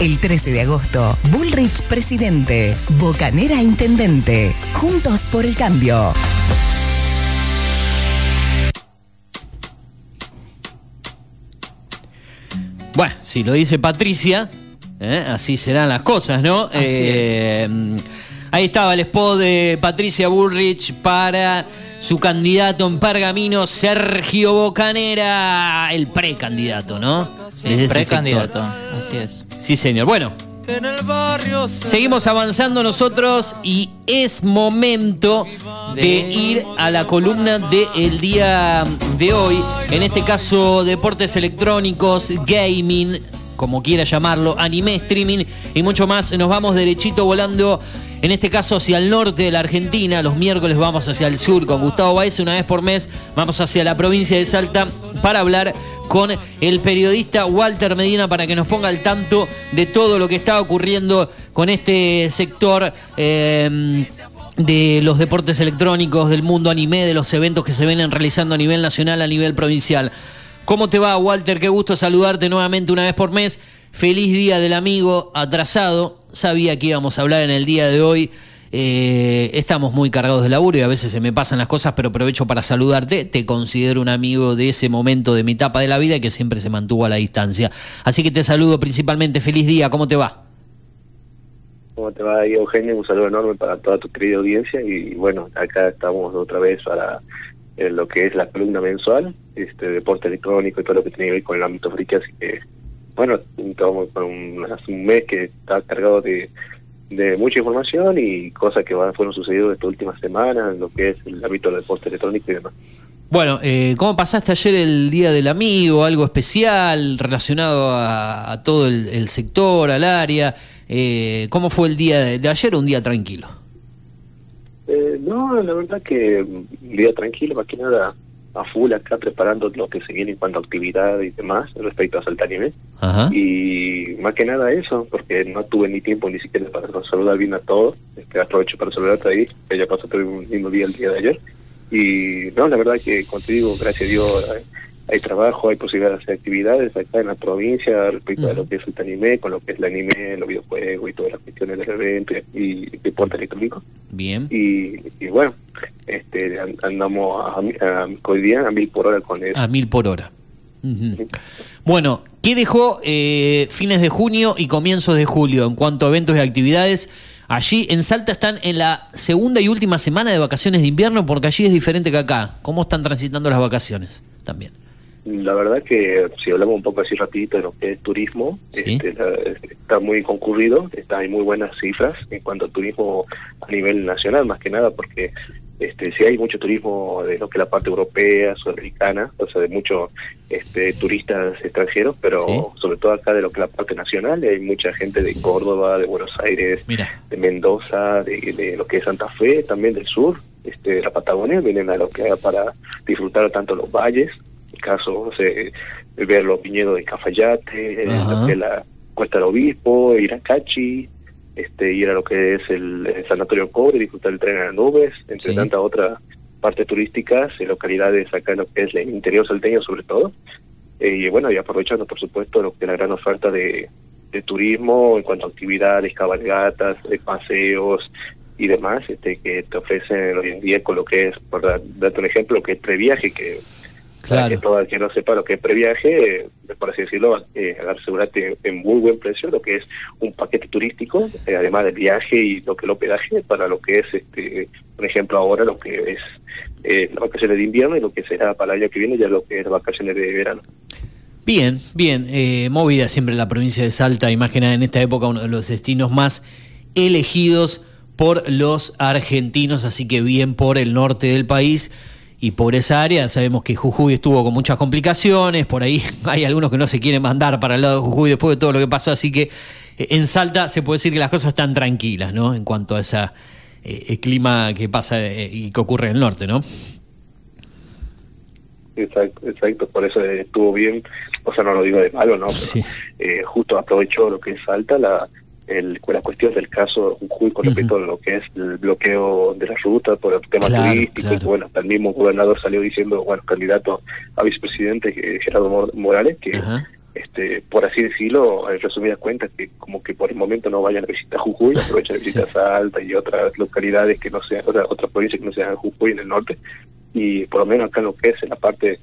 El 13 de agosto, Bullrich presidente, Bocanera intendente. Juntos por el cambio. Bueno, si lo dice Patricia, ¿eh? así serán las cosas, ¿no? Así Eh, Ahí estaba el spot de Patricia Bullrich para su candidato en Pergamino, Sergio Bocanera, el precandidato, ¿no? Ese precandidato, así es. Sí, señor. Bueno, En el barrio Seguimos avanzando nosotros y es momento de, ir a la columna del día de hoy. En este caso, deportes electrónicos, gaming, como quiera llamarlo, anime, streaming y mucho más. Nos vamos derechito volando. En este caso hacia el norte de la Argentina, los miércoles vamos hacia el sur con Gustavo Baez, una vez por mes vamos hacia la provincia de Salta para hablar con el periodista Walter Medina para que nos ponga al tanto de todo lo que está ocurriendo con este sector. eh, de los deportes electrónicos, del mundo anime, de los eventos que se vienen realizando a nivel nacional, a nivel provincial. ¿Cómo te va, Walter? Qué gusto saludarte nuevamente una vez por mes. Feliz día del amigo atrasado. Sabía que íbamos a hablar en el día de hoy. Eh, estamos muy cargados de laburo y a veces se me pasan las cosas, pero aprovecho para saludarte. Te considero un amigo de ese momento de mi etapa de la vida y que siempre se mantuvo a la distancia. Así que te saludo principalmente. Feliz día. ¿Cómo te va? ¿Cómo te va Eugenio? Un saludo enorme para toda tu querida audiencia y bueno, acá estamos otra vez para eh, lo que es la columna mensual, este deporte electrónico y todo lo que tiene que ver con el ámbito friki, así que bueno, estamos con un, hace un mes que está cargado de, de mucha información y cosas que van, fueron sucediendo estas últimas semanas en lo que es el ámbito del deporte electrónico y demás. Bueno, eh, ¿cómo pasaste ayer el Día del Amigo? ¿Algo especial relacionado a, a todo el, el sector, al área? Eh, ¿Cómo fue el día de, de ayer? Un día tranquilo. Eh, no, la verdad que un día tranquilo, más que nada a full acá preparando lo que se viene en cuanto a actividad y demás respecto a Saltanime. Ajá. Y más que nada eso, porque no tuve ni tiempo ni siquiera para saludar bien a todos. Este, aprovecho para saludarte ahí, que ya pasó todo un lindo día el día de ayer. Y no, la verdad que, como te digo, gracias a Dios hay, hay trabajo, hay posibilidad de hacer actividades acá en la provincia respecto a lo que es el anime, con lo que es el anime, los videojuegos y todas las cuestiones del evento y deporte electrónico. Bien. Y, y bueno, este an- andamos a, a, día a mil por hora con eso. A mil por hora. Ujú. Bueno, ¿qué dejó eh, fines de junio y comienzos de julio en cuanto a eventos y actividades? Allí en Salta están en la segunda y última semana de vacaciones de invierno porque allí es diferente que acá. ¿Cómo están transitando las vacaciones? También. La verdad que si hablamos un poco así rapidito de lo que es turismo, Sí. este, la- está muy concurrido, está, hay muy buenas cifras en cuanto a turismo a nivel nacional, más que nada porque este, sí hay mucho turismo de lo que es la parte europea, sudamericana, o sea, de muchos este, turistas extranjeros, pero sobre todo acá de lo que es la parte nacional, hay mucha gente de Córdoba, de Buenos Aires, de Mendoza, de, de lo que es Santa Fe, también del sur, este, de la Patagonia, vienen a lo que para disfrutar tanto los valles, caso, ver los viñedos de Cafayate, eh, la Cuesta del Obispo, ir a Cachi, este, ir a lo que es el, el Sanatorio Cobre, disfrutar el tren a las nubes, entre Sí. tantas otras partes turísticas, localidades acá en lo que es el interior salteño sobre todo. Eh, y bueno, y aprovechando por supuesto lo que la gran oferta de, de turismo en cuanto a actividades, cabalgatas, de paseos y demás este que te ofrecen hoy en día con lo que es, por dar- darte un ejemplo, lo que es previaje, que para que todo el que no sepa lo que es previaje, eh, por así decirlo, eh, asegurarte en muy buen precio lo que es un paquete turístico, eh, además del viaje y lo que es el hospedaje, para lo que es, este por ejemplo, ahora lo que es eh, las vacaciones de invierno y lo que será para el año que viene ya lo que es las vacaciones de verano. Bien, bien. eh, movida siempre la provincia de Salta y más que nada en esta época uno de los destinos más elegidos por los argentinos, así que bien por el norte del país y por esa área. Sabemos que Jujuy estuvo con muchas complicaciones, por ahí [LAUGHS] hay algunos que no se quieren mandar para el lado de Jujuy después de todo lo que pasó, así que eh, en Salta se puede decir que las cosas están tranquilas, ¿no? En cuanto a esa eh, clima que pasa eh, y que ocurre en el norte, ¿no? Exacto, exacto, por eso estuvo bien, o sea, no lo digo de malo, ¿no? Pero, eh, justo aprovechó lo que es Salta, la, el, la cuestión del caso Jujuy con respecto a lo que es el bloqueo de la ruta por el tema Claro, turístico, claro. y bueno, hasta el mismo gobernador salió diciendo, bueno, candidato a vicepresidente, eh, Gerardo Mor- Morales, que este por así decirlo, en resumidas cuentas, que como que por el momento no vayan a visitar Jujuy, [LAUGHS] aprovechen de visitar Salta y otras localidades que no sean, otras otras provincias que no sean Jujuy en el norte, y por lo menos acá en lo que es en la parte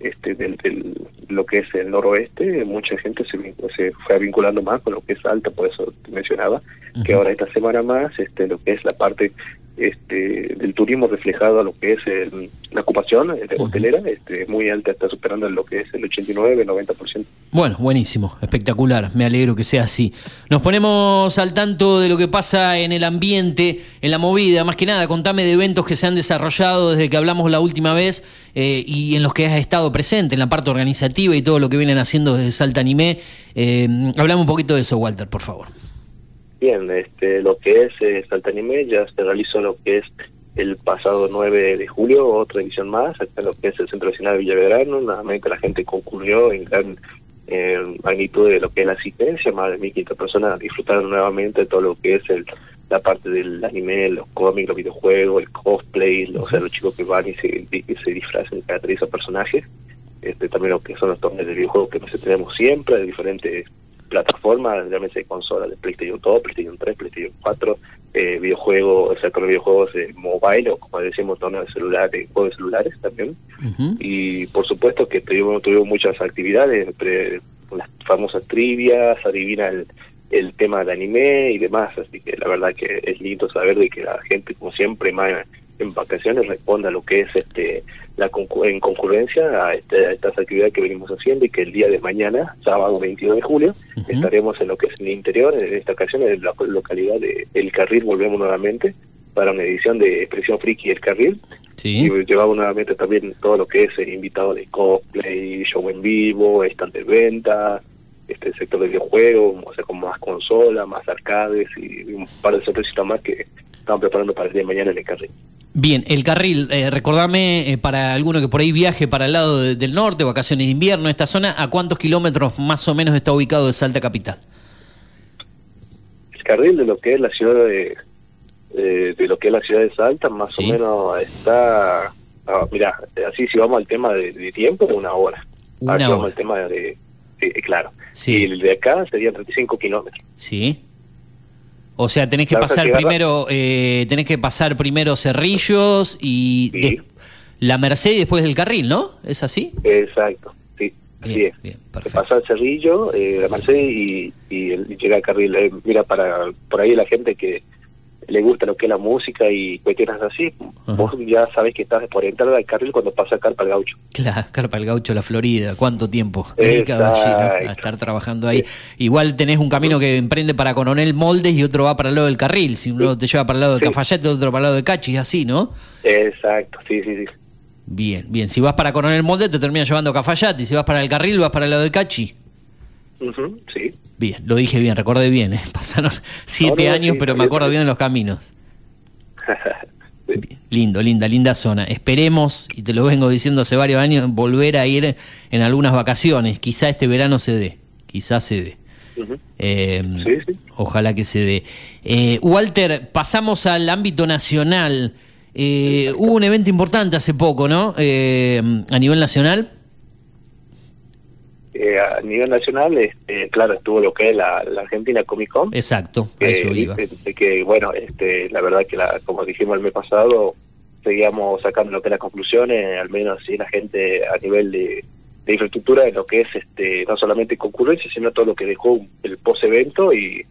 este del, del- lo que es el noroeste, mucha gente se, se fue vinculando más con lo que es Salta, por eso te mencionaba, que ahora esta semana más, este lo que es la parte este del turismo reflejado a lo que es el- la ocupación eh, de hotelera, este es muy alta, está superando lo que es el 89, 90%. Bueno, buenísimo, espectacular, me alegro que sea así. Nos ponemos al tanto de lo que pasa en el ambiente, en la movida, más que nada, contame de eventos que se han desarrollado desde que hablamos la última vez eh, y en los que has estado presente, en la parte organizativa y todo lo que vienen haciendo desde Salta Anime. Eh, hablame un poquito de eso, Walter, por favor. Bien, este, lo que es eh, Salta Anime ya se realizó lo que es el pasado 9 de julio, otra edición más, acá en lo que es el Centro Nacional de Villaverano, nuevamente la gente concurrió en gran eh, magnitud de lo que es la asistencia, más de 1.500 personas disfrutaron nuevamente de todo lo que es el la parte del anime, los cómics, los videojuegos, el cosplay, o sea, los chicos que van y se, y se disfrazan y caracterizan personajes, este, también lo que son los torneos de videojuegos que nosotros tenemos siempre, de diferentes plataformas, llámese consolas de PlayStation 2, PlayStation 3, PlayStation 4, eh, videojuegos, o sea, con videojuegos de mobile o como decimos, torneos de celulares, juegos de celulares también. Y por supuesto que tuvimos, tuvimos muchas actividades, pre- las famosas trivias, adivina el, el tema del anime y demás, así que la verdad que es lindo saber de que la gente, como siempre, más en vacaciones responda a lo que es este la concu- en concurrencia a, este- a estas actividades que venimos haciendo y que el día de mañana, sábado 22 de julio, estaremos en lo que es el interior, en esta ocasión en la localidad de El Carril, volvemos nuevamente para una edición de Expresión Friki El Carril. Y llevamos nuevamente también todo lo que es invitado de cosplay, show en vivo, stand de venta, este sector de videojuegos, o sea, con más consolas, más arcades y un par de sorpresitas más que estamos preparando para el día de mañana en el carril. Bien, el carril, eh, recordame eh, para alguno que por ahí viaje para el lado de- del norte, vacaciones de invierno, esta zona, ¿a cuántos kilómetros más o menos está ubicado de Salta Capital? El carril de lo que es la ciudad de, eh, de lo que es la ciudad de Salta, más Sí. o menos está, ah, mira, así si vamos al tema de, de tiempo, una hora. Una Ahora si vamos hora. al tema de, de- claro. Sí. Y el de acá serían 35 kilómetros. Sí. O sea, tenés que pasar primero, eh, tenés que pasar primero Cerrillos y de- la Merced y después el carril, ¿no? ¿Es así? Exacto, sí. Así es. Se pasa el Cerrillo, eh, la Merced y, y, el- y llega al carril. Eh, mira, para por ahí la gente que le gusta lo que es la música y cuestiones así, vos ya sabes que estás por entrar al carril cuando pasa Carpa el Gaucho. Claro, Carpa el Gaucho, la Florida. ¿Cuánto tiempo dedicado allí ¿no? a estar trabajando ahí? Igual tenés un camino que emprende para Coronel Moldes y otro va para el lado del carril. Si uno te lleva para el lado de Sí. Cafayate, otro para el lado de Cachis, así, ¿no? Exacto, sí, sí, sí. Bien, bien. Si vas para Coronel Moldes, te termina llevando a Cafayate. Y si vas para el carril, vas para el lado de Cachi. Sí. Bien, lo dije bien, recordé bien. ¿eh? [LAUGHS] Pasaron siete No, no, años, sí, pero me acuerdo bien de los caminos. [LAUGHS] Lindo, linda, linda zona. Esperemos, y te lo vengo diciendo hace varios años, volver a ir en algunas vacaciones. Quizá este verano se dé, quizá se dé. Eh, Ojalá que se dé. Eh, Walter, pasamos al ámbito nacional. Eh, hubo un evento importante hace poco, ¿no? Eh, a nivel nacional. Eh, a nivel nacional, este, claro, estuvo lo que es la, la Argentina Comic Con. Exacto, a que, eso iba. de que bueno este la verdad que la, como dijimos el mes pasado seguíamos sacando lo que es las conclusiones al menos así la gente a nivel de, de infraestructura de lo que es este no solamente concurrencia sino todo lo que dejó el post evento y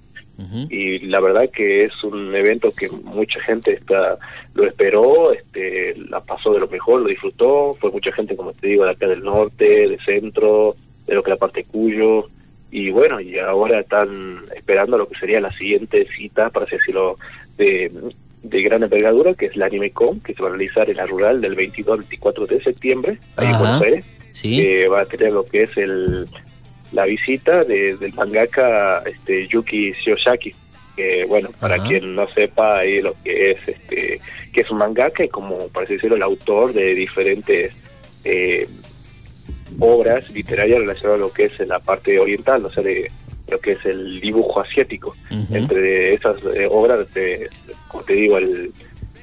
y la verdad que es un evento que mucha gente está lo esperó este la pasó de lo mejor lo disfrutó fue mucha gente como te digo de acá del norte del centro de lo que la parte Cuyo y bueno, y ahora están esperando lo que sería la siguiente cita, para así decirlo, de, de gran envergadura, que es la AnimeCon, que se va a realizar en la rural del 22 al 24 de septiembre, ahí en. Buenos Aires. Sí. que va a tener lo que es el la visita de- del mangaka este, Yuki Shiyosaki. Que, bueno, para quien no sepa ahí lo que es, este, que es un mangaka y como, así decirlo, el autor de diferentes eh, obras literarias relacionadas a lo que es la parte oriental, o sea, de lo que es el dibujo asiático. Entre esas eh, obras, de, como te digo, el,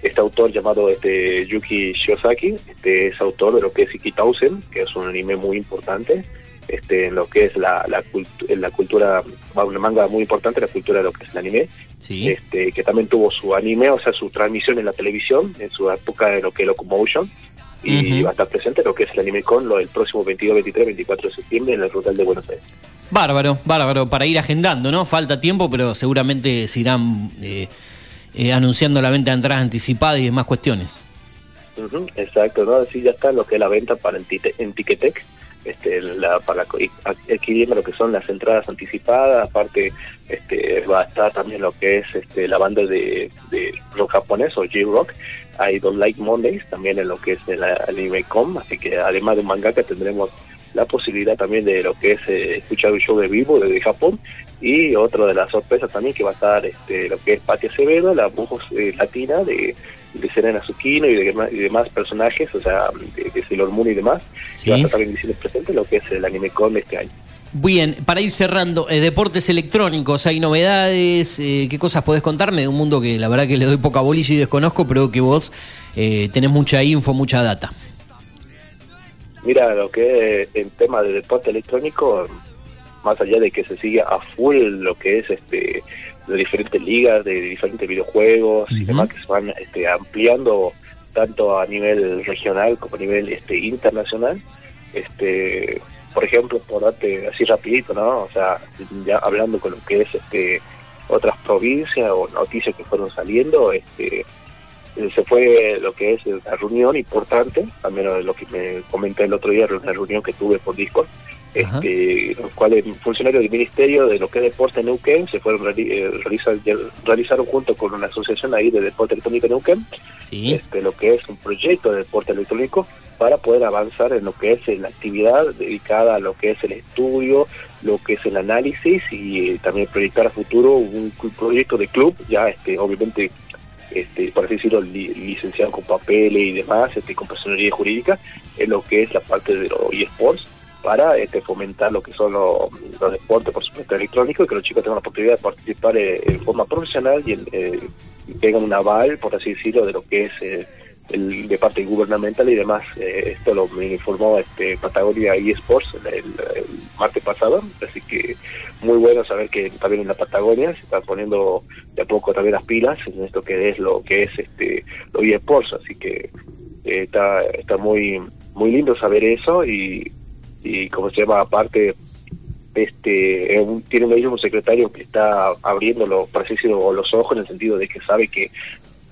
este autor llamado este Yuki Shiosaki, este es autor de lo que es Ikitausen, que es un anime muy importante, este en lo que es la, la, cultu- en la cultura, una manga muy importante, la cultura de lo que es el anime, Sí. este que también tuvo su anime, o sea, su transmisión en la televisión, en su época de lo que es Locomotion, y Ujú. va a estar presente lo que es el anime con lo del próximo 22, 23, 24 de septiembre en el Rural de Buenos Aires. Bárbaro, bárbaro, para ir agendando, ¿no? Falta tiempo, pero seguramente se irán eh, eh, anunciando la venta de entradas anticipadas y demás cuestiones. Exacto, ¿no? Así ya está lo que es la venta para en Ticketek, este, la, para adquiriendo lo que son las entradas anticipadas, aparte este, va a estar también lo que es este, la banda de, de rock japonés o J-Rock, I Don't Like Mondays, también en lo que es el AnimeCom, así que además de mangaka tendremos la posibilidad también de lo que es eh, escuchar un show de vivo desde Japón. Y otra de las sorpresas también que va a estar este, lo que es Pati Acevedo, la voz eh, latina de de Serena Zucchino y de, y demás personajes, o sea, de, de Sailor Moon y demás, Sí. que va a estar también diciendo presente lo que es el Anime Con este año. Bien, para ir cerrando, eh, deportes electrónicos, ¿hay novedades? Eh, ¿Qué cosas podés contarme de un mundo que la verdad que le doy poca bolilla y desconozco, pero que vos eh, tenés mucha info, mucha data? Mira, lo que es en tema de deporte electrónico, más allá de que se siga a full lo que es este de diferentes ligas, de diferentes videojuegos y demás que se van este, ampliando tanto a nivel regional como a nivel este internacional. Este, por ejemplo, por darte así rapidito, ¿no? O sea, ya hablando con lo que es este otras provincias o noticias que fueron saliendo, este se fue lo que es la reunión importante, al menos lo que me comenté el otro día, una reunión que tuve por Discord, este, los cuales funcionarios del Ministerio de lo que es Deporte en Neuquén se fueron eh, realizar- realizaron junto con una asociación ahí de Deporte Electrónico en Neuquén, este, lo que es un proyecto de deporte electrónico para poder avanzar en lo que es la actividad dedicada a lo que es el estudio, lo que es el análisis y eh, también proyectar a futuro un, un proyecto de club, ya este obviamente este, por así decirlo, li- licenciado con papeles y demás, este, con personería jurídica, en lo que es la parte de los eSports, para este, fomentar lo que son los, deportes, por supuesto, electrónicos, y que los chicos tengan la oportunidad de participar eh, en forma profesional y, eh, tengan un aval, por así decirlo, de lo que es eh, el de parte gubernamental y demás. Eh, esto lo me informó este, Patagonia eSports el, el, martes pasado, así que muy bueno saber que también en la Patagonia se están poniendo de a poco también las pilas en esto que es lo que es este los eSports, así que eh, está está muy muy lindo saber eso y y como se llama aparte este un- tiene un, ellos un secretario que está abriéndolo por así decirlo los ojos en el sentido de que sabe que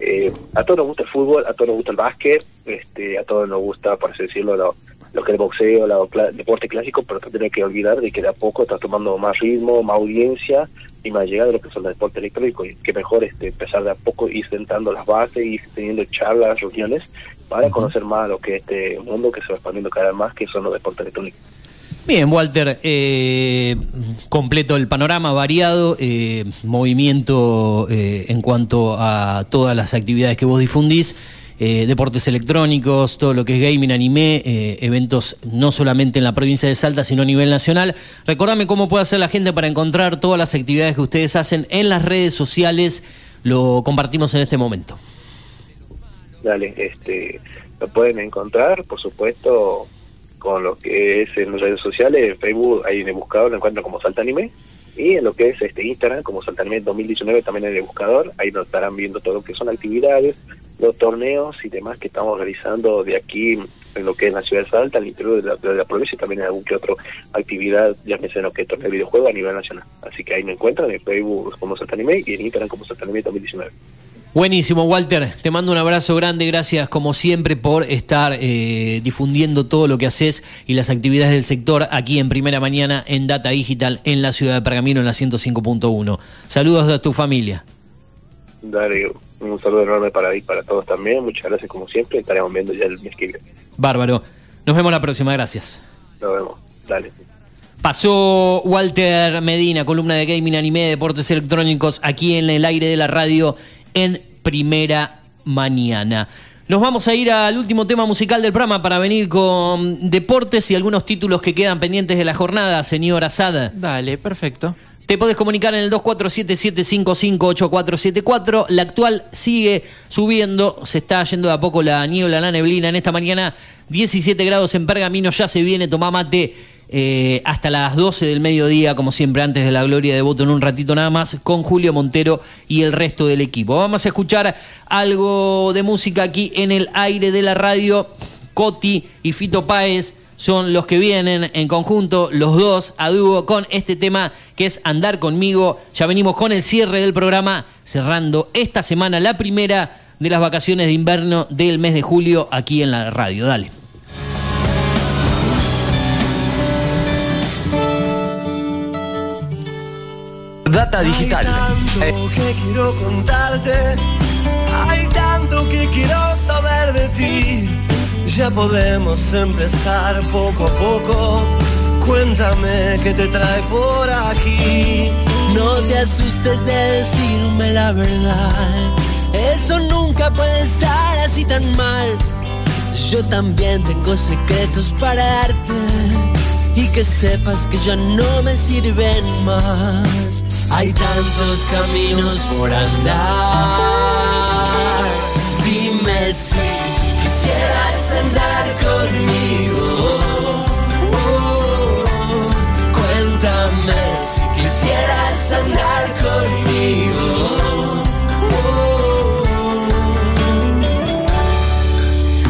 eh, a todos nos gusta el fútbol, a todos nos gusta el básquet, este, a todos nos gusta, por así decirlo, lo, lo que es el boxeo, el deporte clásico, pero también hay que olvidar de que de a poco está tomando más ritmo, más audiencia y más llegada de lo que son los deportes electrónicos. Y que mejor este, empezar de a poco ir sentando las bases, ir teniendo charlas, reuniones, para conocer más lo que es este mundo que se va expandiendo cada vez más, que son los deportes electrónicos. Bien, Walter, eh, completo el panorama, variado, eh, movimiento eh, en cuanto a todas las actividades que vos difundís, eh, deportes electrónicos, todo lo que es gaming, anime, eh, eventos no solamente en la provincia de Salta, sino a nivel nacional. Recordame cómo puede hacer la gente para encontrar todas las actividades que ustedes hacen en las redes sociales, lo compartimos en este momento. Dale, este, lo pueden encontrar, por supuesto, con lo que es en redes sociales, en Facebook, ahí en el buscador lo encuentran como Salta Anime, y en lo que es este Instagram, como Salta Anime 2019, también en el buscador, ahí nos estarán viendo todo lo que son actividades, los torneos y demás que estamos realizando de aquí en lo que es la ciudad de Salta, al interior de la, de la provincia, y también en algún que otro actividad, ya me en lo que torneo de videojuegos a nivel nacional. Así que ahí me encuentran en Facebook como Salta Anime y en Instagram como Salta Anime 2019. Buenísimo, Walter. Te mando un abrazo grande. Gracias, como siempre, por estar eh, difundiendo todo lo que haces y las actividades del sector aquí en Primera Mañana en Data Digital en la ciudad de Pergamino en la 105.1. Saludos a tu familia. Dale, un saludo enorme para ahí, para todos también. Muchas gracias como siempre. Estaremos viendo ya el mes que viene. Bárbaro. Nos vemos la próxima. Gracias. Nos vemos. Dale. Pasó Walter Medina, columna de gaming, anime, deportes electrónicos, aquí en el aire de la radio en primera mañana. Nos vamos a ir al último tema musical del programa para venir con deportes y algunos títulos que quedan pendientes de la jornada, señor Asada. Dale, perfecto. Te podés comunicar en el 2477558474. La actual sigue subiendo, se está yendo de a poco la niebla, la neblina. En esta mañana 17 grados en Pergamino, ya se viene, toma mate eh, hasta las 12 del mediodía, como siempre, antes de la gloria de voto en un ratito nada más, con Julio Montero y el resto del equipo. Vamos a escuchar algo de música aquí en el aire de la radio. Coti y Fito Páez son los que vienen en conjunto, los dos a dúo con este tema que es Andar conmigo. Ya venimos con el cierre del programa, cerrando esta semana la primera de las vacaciones de invierno del mes de julio aquí en la radio. Dale. Data digital. Hay tanto que quiero contarte, hay tanto que quiero saber de ti. Ya podemos empezar poco a poco. Cuéntame qué te trae por aquí. No te asustes de decirme la verdad. Es eso nunca puede estar así tan mal. Yo también tengo secretos para darte y que sepas que ya no me sirven más. Hay tantos caminos por andar. Dime si quisieras andar conmigo. Oh, cuéntame si quisieras andar conmigo.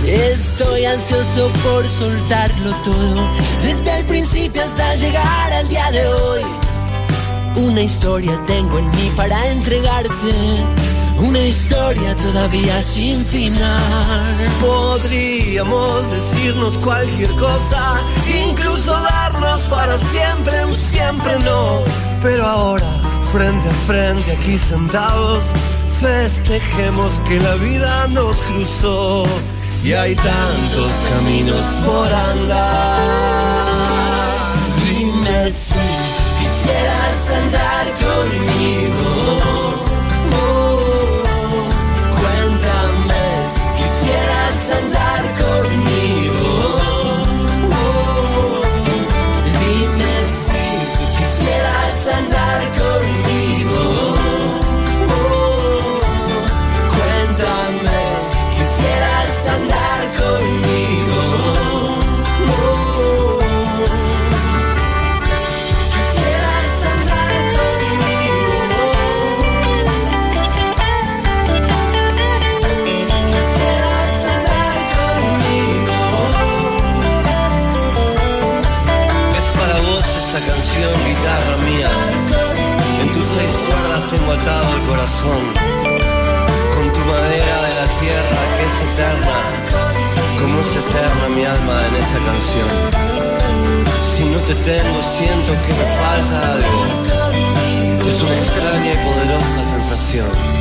Estoy ansioso por soltarlo todo, desde el principio hasta llegar al día de hoy. Una historia tengo en mí para entregarte. Una historia todavía sin final. Podríamos decirnos cualquier cosa, incluso darnos para siempre un siempre no. Pero ahora, frente a frente, aquí sentados, festejemos que la vida nos cruzó y hay tantos caminos por andar. Dime si quisieras andar conmigo. Con tu madera de la tierra que es eterna. Como es eterna mi alma en esta canción. Si no te tengo, siento que me falta algo. Es una extraña y poderosa sensación.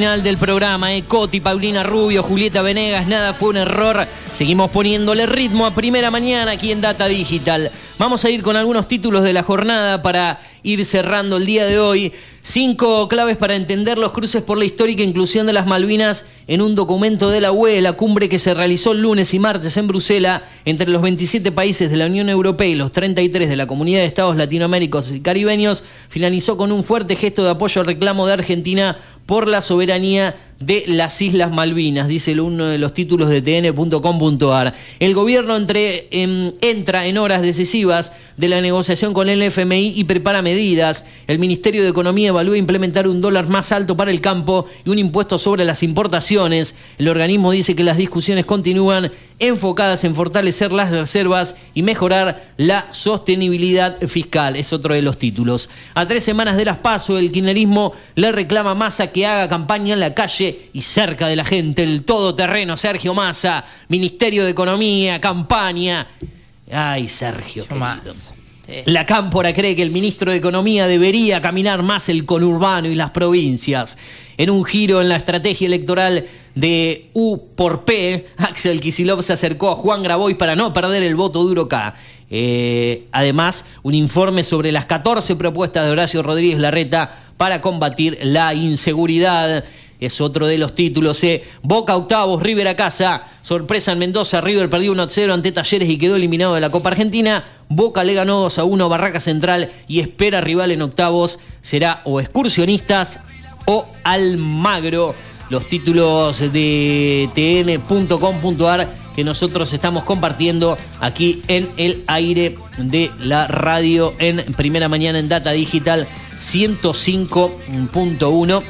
Final del programa, ¿eh? Coti, Paulina Rubio, Julieta Venegas, nada fue un error. Seguimos poniéndole ritmo a primera mañana aquí en Data Digital. Vamos a ir con algunos títulos de la jornada para ir cerrando el día de hoy. Cinco claves para entender los cruces por la histórica inclusión de las Malvinas en un documento de la UE, la cumbre que se realizó el lunes y martes en Bruselas entre los 27 países de la Unión Europea y los 33 de la Comunidad de Estados Latinoaméricos y Caribeños, finalizó con un fuerte gesto de apoyo al reclamo de Argentina por la soberanía de las Islas Malvinas, dice uno de los títulos de tn.com.ar. El gobierno entre- entra en horas decisivas de la negociación con el FMI y prepara medidas. El Ministerio de Economía evalúa implementar un dólar más alto para el campo y un impuesto sobre las importaciones. El organismo dice que las discusiones continúan enfocadas en fortalecer las reservas y mejorar la sostenibilidad fiscal. Es otro de los títulos. A tres semanas de las PASO, el kirchnerismo le reclama a Massa que haga campaña en la calle y cerca de la gente. El todoterreno Sergio Massa, Ministerio de Economía, campaña. Ay, Sergio. La Cámpora cree que el ministro de Economía debería caminar más el conurbano y las provincias. En un giro en la estrategia electoral de U por P, Axel Kisilov se acercó a Juan Graboy para no perder el voto duro K. Eh, además, un informe sobre las 14 propuestas de Horacio Rodríguez Larreta para combatir la inseguridad. Es otro de los títulos. eh. Boca octavos, River a casa. Sorpresa en Mendoza. River perdió 1-0 ante Talleres y quedó eliminado de la Copa Argentina. Boca le ganó 2 a 1 a Barraca Central y espera rival en octavos. Será o Excursionistas o Almagro. Los títulos de tn.com.ar que nosotros estamos compartiendo aquí en el aire de la radio en primera mañana en Data Digital 105.1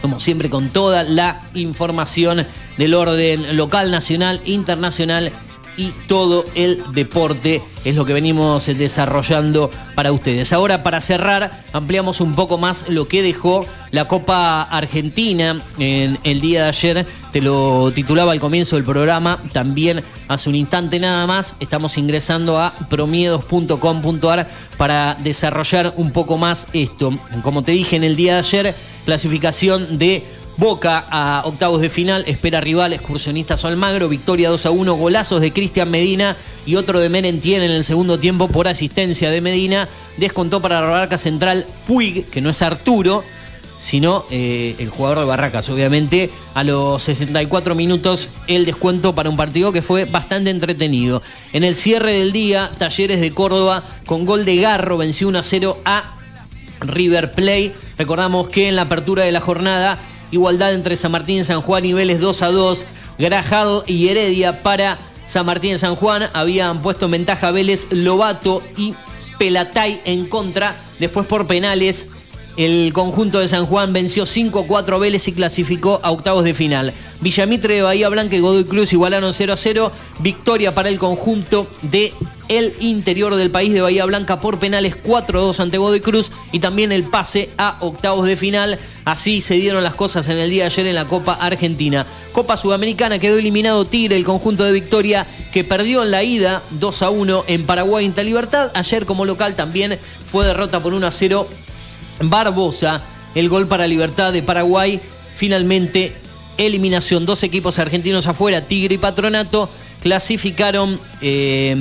como siempre con toda la información del orden local, nacional, internacional y todo el deporte es lo que venimos desarrollando para ustedes. Ahora para cerrar ampliamos un poco más lo que dejó la Copa Argentina en el día de ayer. Te lo titulaba al comienzo del programa, también hace un instante nada más. Estamos ingresando a promiedos.com.ar para desarrollar un poco más esto. Como te dije en el día de ayer, clasificación de Boca a octavos de final, espera rival, excursionistas Almagro, victoria 2 a 1, golazos de Cristian Medina y otro de Menentien en el segundo tiempo por asistencia de Medina. Descontó para la Barraca Central Puig, que no es Arturo, sino eh, el jugador de Barracas, obviamente. A los 64 minutos el descuento para un partido que fue bastante entretenido. En el cierre del día, Talleres de Córdoba con gol de Garro venció 1 a 0 a River Play. Recordamos que en la apertura de la jornada, igualdad entre San Martín y San Juan, niveles 2 a 2, Grajal y Heredia para San Martín y San Juan. Habían puesto en ventaja Vélez, Lobato y Pelatay en contra. Después por penales, el conjunto de San Juan venció 5-4 a Vélez y clasificó a octavos de final. Villamitre de Bahía Blanca y Godoy Cruz igualaron 0 a 0. Victoria para el conjunto de el interior del país de Bahía Blanca por penales 4-2 ante Godoy Cruz y también el pase a octavos de final. Así se dieron las cosas en el día de ayer en la Copa Argentina. Copa Sudamericana quedó eliminado Tigre, el conjunto de Victoria que perdió en la ida 2 a 1 en Paraguay Inter Libertad. Ayer como local también fue derrota por 1 a 0 Barbosa, el gol para Libertad de Paraguay. Finalmente, eliminación. Dos equipos argentinos afuera, Tigre y Patronato. Clasificaron eh,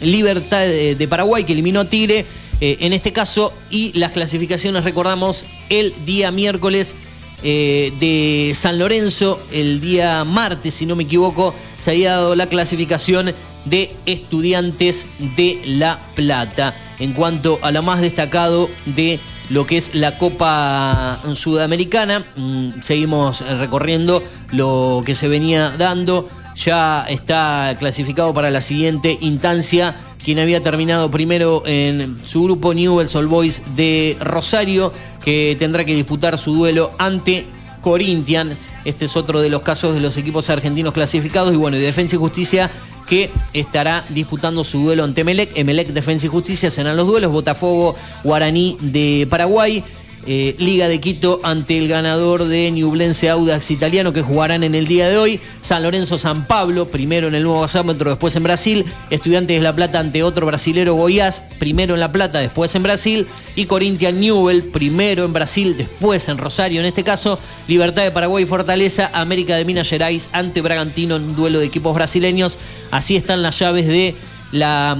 Libertad de, de Paraguay, que eliminó a Tigre eh, en este caso. Y las clasificaciones, recordamos, el día miércoles eh, de San Lorenzo, el día martes, si no me equivoco, se había dado la clasificación de estudiantes de La Plata. En cuanto a lo más destacado de lo que es la Copa Sudamericana, mm, seguimos recorriendo lo que se venía dando. Ya está clasificado para la siguiente instancia quien había terminado primero en su grupo Newell's Old Boys de Rosario, que tendrá que disputar su duelo ante Corinthians. Este es otro de los casos de los equipos argentinos clasificados. Y bueno, y Defensa y Justicia que estará disputando su duelo ante Emelec. Emelec, Defensa y Justicia serán los duelos. Botafogo, Guaraní de Paraguay. Eh, Liga de Quito ante el ganador de Ñublense Audax italiano que jugarán en el día de hoy. San Lorenzo San Pablo, primero en el nuevo gasómetro, después en Brasil. Estudiantes de La Plata ante otro brasilero Goiás, primero en La Plata, después en Brasil. Y Corinthians Newell, primero en Brasil, después en Rosario. En este caso, Libertad de Paraguay Fortaleza, América de Minas Gerais ante Bragantino en un duelo de equipos brasileños. Así están las llaves de la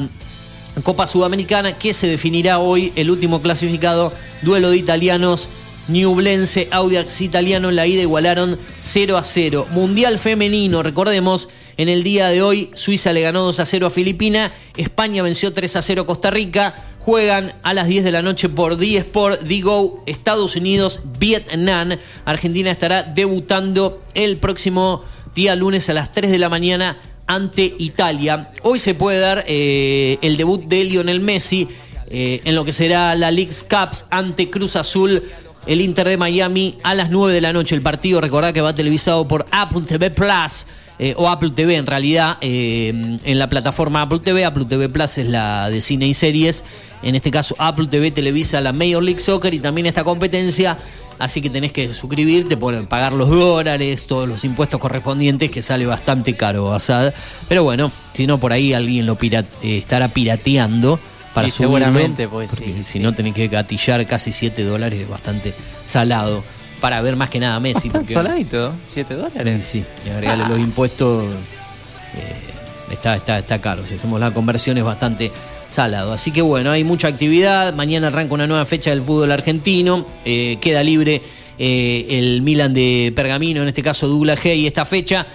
Copa Sudamericana que se definirá hoy el último clasificado, duelo de italianos. Ñublense, Audax Italiano en la ida igualaron 0 a 0. Mundial femenino, recordemos, en el día de hoy Suiza le ganó 2 a 0 a Filipina, España venció 3 a 0 a Costa Rica, juegan a las 10 de la noche por D Sport, Digo, Estados Unidos, Vietnam. Argentina estará debutando el próximo día lunes a las 3 de la mañana ante Italia. Hoy se puede dar eh, el debut de Lionel Messi eh, en lo que será la Leagues Cups ante Cruz Azul. El Inter de Miami a las 9 de la noche. El partido, recordad que va televisado por Apple TV Plus. eh, o Apple TV en realidad, en la plataforma Apple TV. Apple TV Plus es la de cine y series. En este caso, Apple TV televisa la Major League Soccer y también esta competencia. Así que tenés que suscribirte, pagar los dólares, todos los impuestos correspondientes, que sale bastante caro, Asad. Pero bueno, si no, por ahí alguien lo pirat- eh, estará pirateando para subirlo, seguramente, pues, sí, Si no, tenés que gatillar casi 7 dólares, es bastante salado. Para ver más que nada a Messi. Porque- saladito, 7 dólares. Sí, y agregarle los impuestos eh, está, está, está caro. Si hacemos la conversión es bastante salado. Así que bueno, hay mucha actividad. Mañana arranca una nueva fecha del fútbol argentino. Eh, queda libre eh, el Milan de Pergamino, en este caso Douglas G. Y esta fecha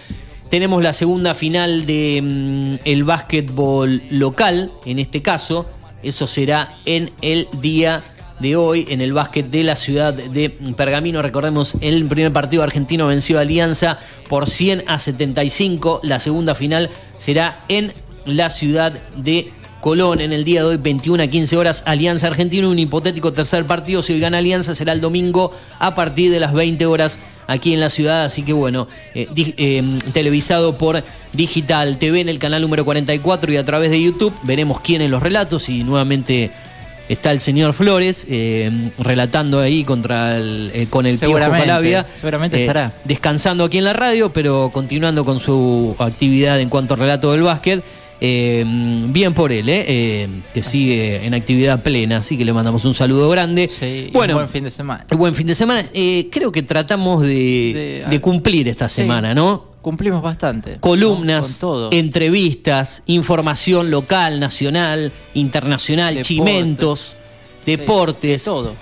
tenemos la segunda final de mm, el básquetbol local, en este caso. Eso será en el día de hoy en el básquet de la ciudad de Pergamino. Recordemos, el primer partido argentino venció a Alianza por 100 a 75. La segunda final será en la ciudad de Colón en el día de hoy, 21 a 15 horas, Alianza Argentina, un hipotético tercer partido, si hoy gana Alianza será el domingo a partir de las 20 horas aquí en la ciudad, así que bueno, eh, eh, televisado por Digital TV en el canal número 44 y a través de YouTube, veremos quiénes los relatos y nuevamente está el señor Flores eh, relatando ahí contra el, eh, con el Piojo Seguramente, Palavia. seguramente Eh, estará. Descansando aquí en la radio, pero continuando con su actividad en cuanto al relato del básquet. Eh, bien por él, eh, eh, que sigue en actividad plena, así que le mandamos un saludo grande. Sí, bueno, un buen fin de semana. buen fin de semana. Eh, creo que tratamos de, De- de cumplir esta Sí. semana, ¿no? Cumplimos bastante. Columnas, Con todo. entrevistas, información local, nacional, internacional, Deporte. chimentos, deportes. todo.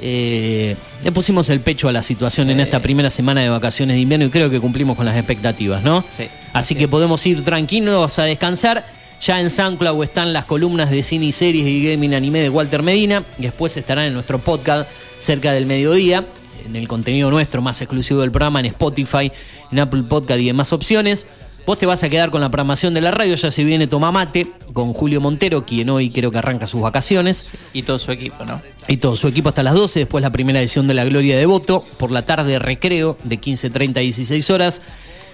Eh, le pusimos el pecho a la situación en esta primera semana de vacaciones de invierno y creo que cumplimos con las expectativas, ¿no? Sí. Así que podemos ir tranquilos a descansar. Ya en SoundCloud están las columnas de cine y series y gaming anime de Walter Medina. Y después estarán en nuestro podcast cerca del mediodía. En el contenido nuestro más exclusivo del programa, en Spotify, en Apple Podcast y demás opciones. Vos te vas a quedar con la programación de la radio. Ya se viene Tomamate con Julio Montero, quien hoy creo que arranca sus vacaciones. Y todo su equipo, ¿no? Y todo su equipo hasta las 12, después la primera edición de La Gloria de Voto, por la tarde recreo de 15.30 a 16 horas.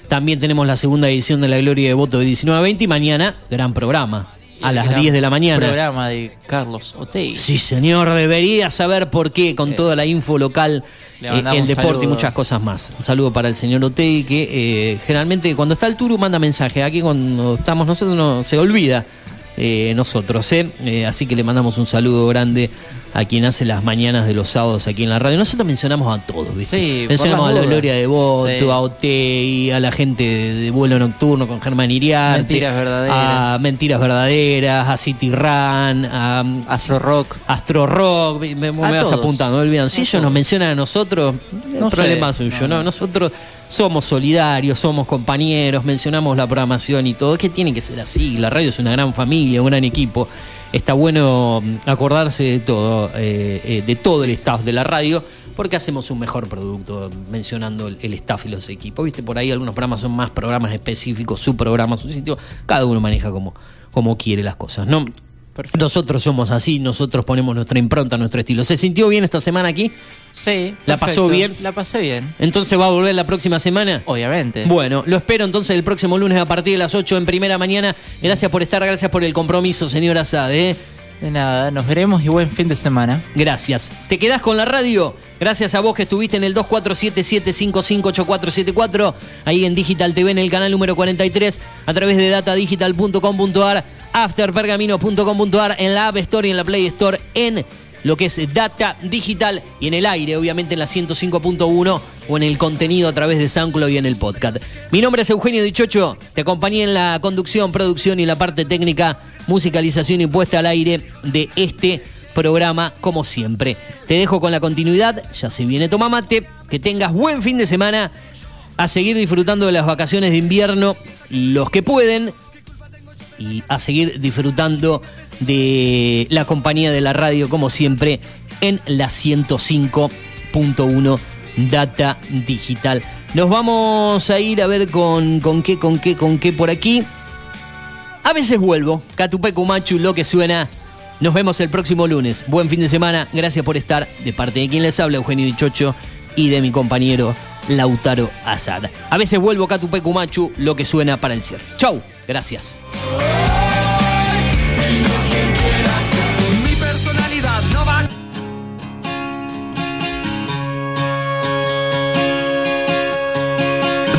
También tenemos la segunda edición de La Gloria de Voto de 19 a 20 y mañana gran programa a las gran 10 de la mañana. Programa de Carlos Otey. Sí, señor, debería saber por qué con toda la info local, el deporte y muchas cosas más. Un saludo para el señor Otei que eh, generalmente cuando está el Turu manda mensaje. Aquí cuando estamos nosotros no, se olvida eh, nosotros, ¿eh? Eh, Así que le mandamos un saludo grande a quien hace las mañanas de los sábados aquí en la radio. Nosotros mencionamos a todos, ¿viste? Sí, mencionamos a la. Gloria de Voto, Sí. a Otei, a la gente de, de vuelo nocturno con Germán Iriarte. Mentiras verdaderas. A Mentiras Verdaderas, a City Run, a Astro Rock. Astro Rock, me, me- me vas apuntando, me olvidan. Si ellos nos mencionan a nosotros, No el problema sé. suyo, ¿no? Nosotros somos solidarios, somos compañeros, mencionamos la programación y todo. Que tiene que ser así. La radio es una gran familia, un gran equipo. Está bueno mm, acordarse de todo, eh, eh, de todo el staff de la radio, porque hacemos un mejor producto mencionando el, el staff y los equipos. Viste, por ahí algunos programas son más programas específicos, subprogramas, su sitio. Cada uno maneja como, como quiere las cosas, ¿no? Nosotros somos así, nosotros ponemos nuestra impronta, nuestro estilo. ¿Se sintió bien esta semana aquí? Sí. ¿La pasó bien? La pasé bien. Entonces va a volver la próxima semana. Obviamente. Bueno, lo espero entonces el próximo lunes a partir de las 8 en primera mañana. Gracias por estar, gracias por el compromiso, señora Sade. ¿eh? De nada, nos veremos y buen fin de semana. Gracias. ¿Te quedás con la radio? Gracias a vos que estuviste en el 2477558474, ahí en Digital TV en el canal número 43, a través de datadigital.com.ar, afterpergamino.com.ar, en la App Store y en la Play Store, en lo que es Data Digital y en el aire, obviamente en la 105.1 o en el contenido a través de SoundCloud y en el podcast. Mi nombre es Eugenio Dichocho, te acompañé en la conducción, producción y la parte técnica musicalización y puesta al aire de este programa, como siempre. Te dejo con la continuidad, ya se viene Toma Mate, que tengas buen fin de semana, a seguir disfrutando de las vacaciones de invierno, los que pueden, y a seguir disfrutando de la compañía de la radio, como siempre, en la 105.1 Data Digital. Nos vamos a ir a ver con, con qué, con qué, con qué por aquí. A veces vuelvo. Catupecu Machu, lo que suena. Nos vemos el próximo lunes. Buen fin de semana. Gracias por estar. De parte de quien les habla, Eugenio Dichocho, y de mi compañero Lautaro Azad. A veces vuelvo Catupecu Machu, lo que suena para el cierre. Chau. Gracias. Mi personalidad no va.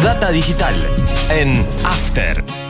Data digital en After.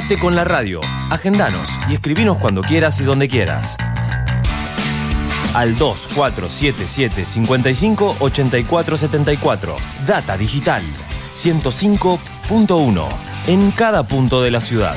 Conectate con la radio, agendanos y escribinos cuando quieras y donde quieras. Al 2477 55 84 74. Data Digital 105.1 en cada punto de la ciudad.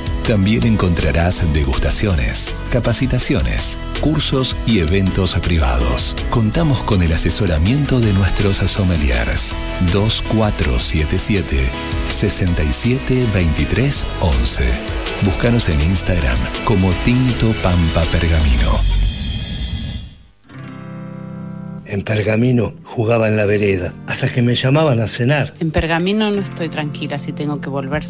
también encontrarás degustaciones, capacitaciones, cursos y eventos privados. Contamos con el asesoramiento de nuestros sommeliers 2477 6723 11. Búscanos en Instagram como Tinto Pampa Pergamino. En Pergamino jugaba en la vereda, hasta que me llamaban a cenar. En Pergamino no estoy tranquila si tengo que volver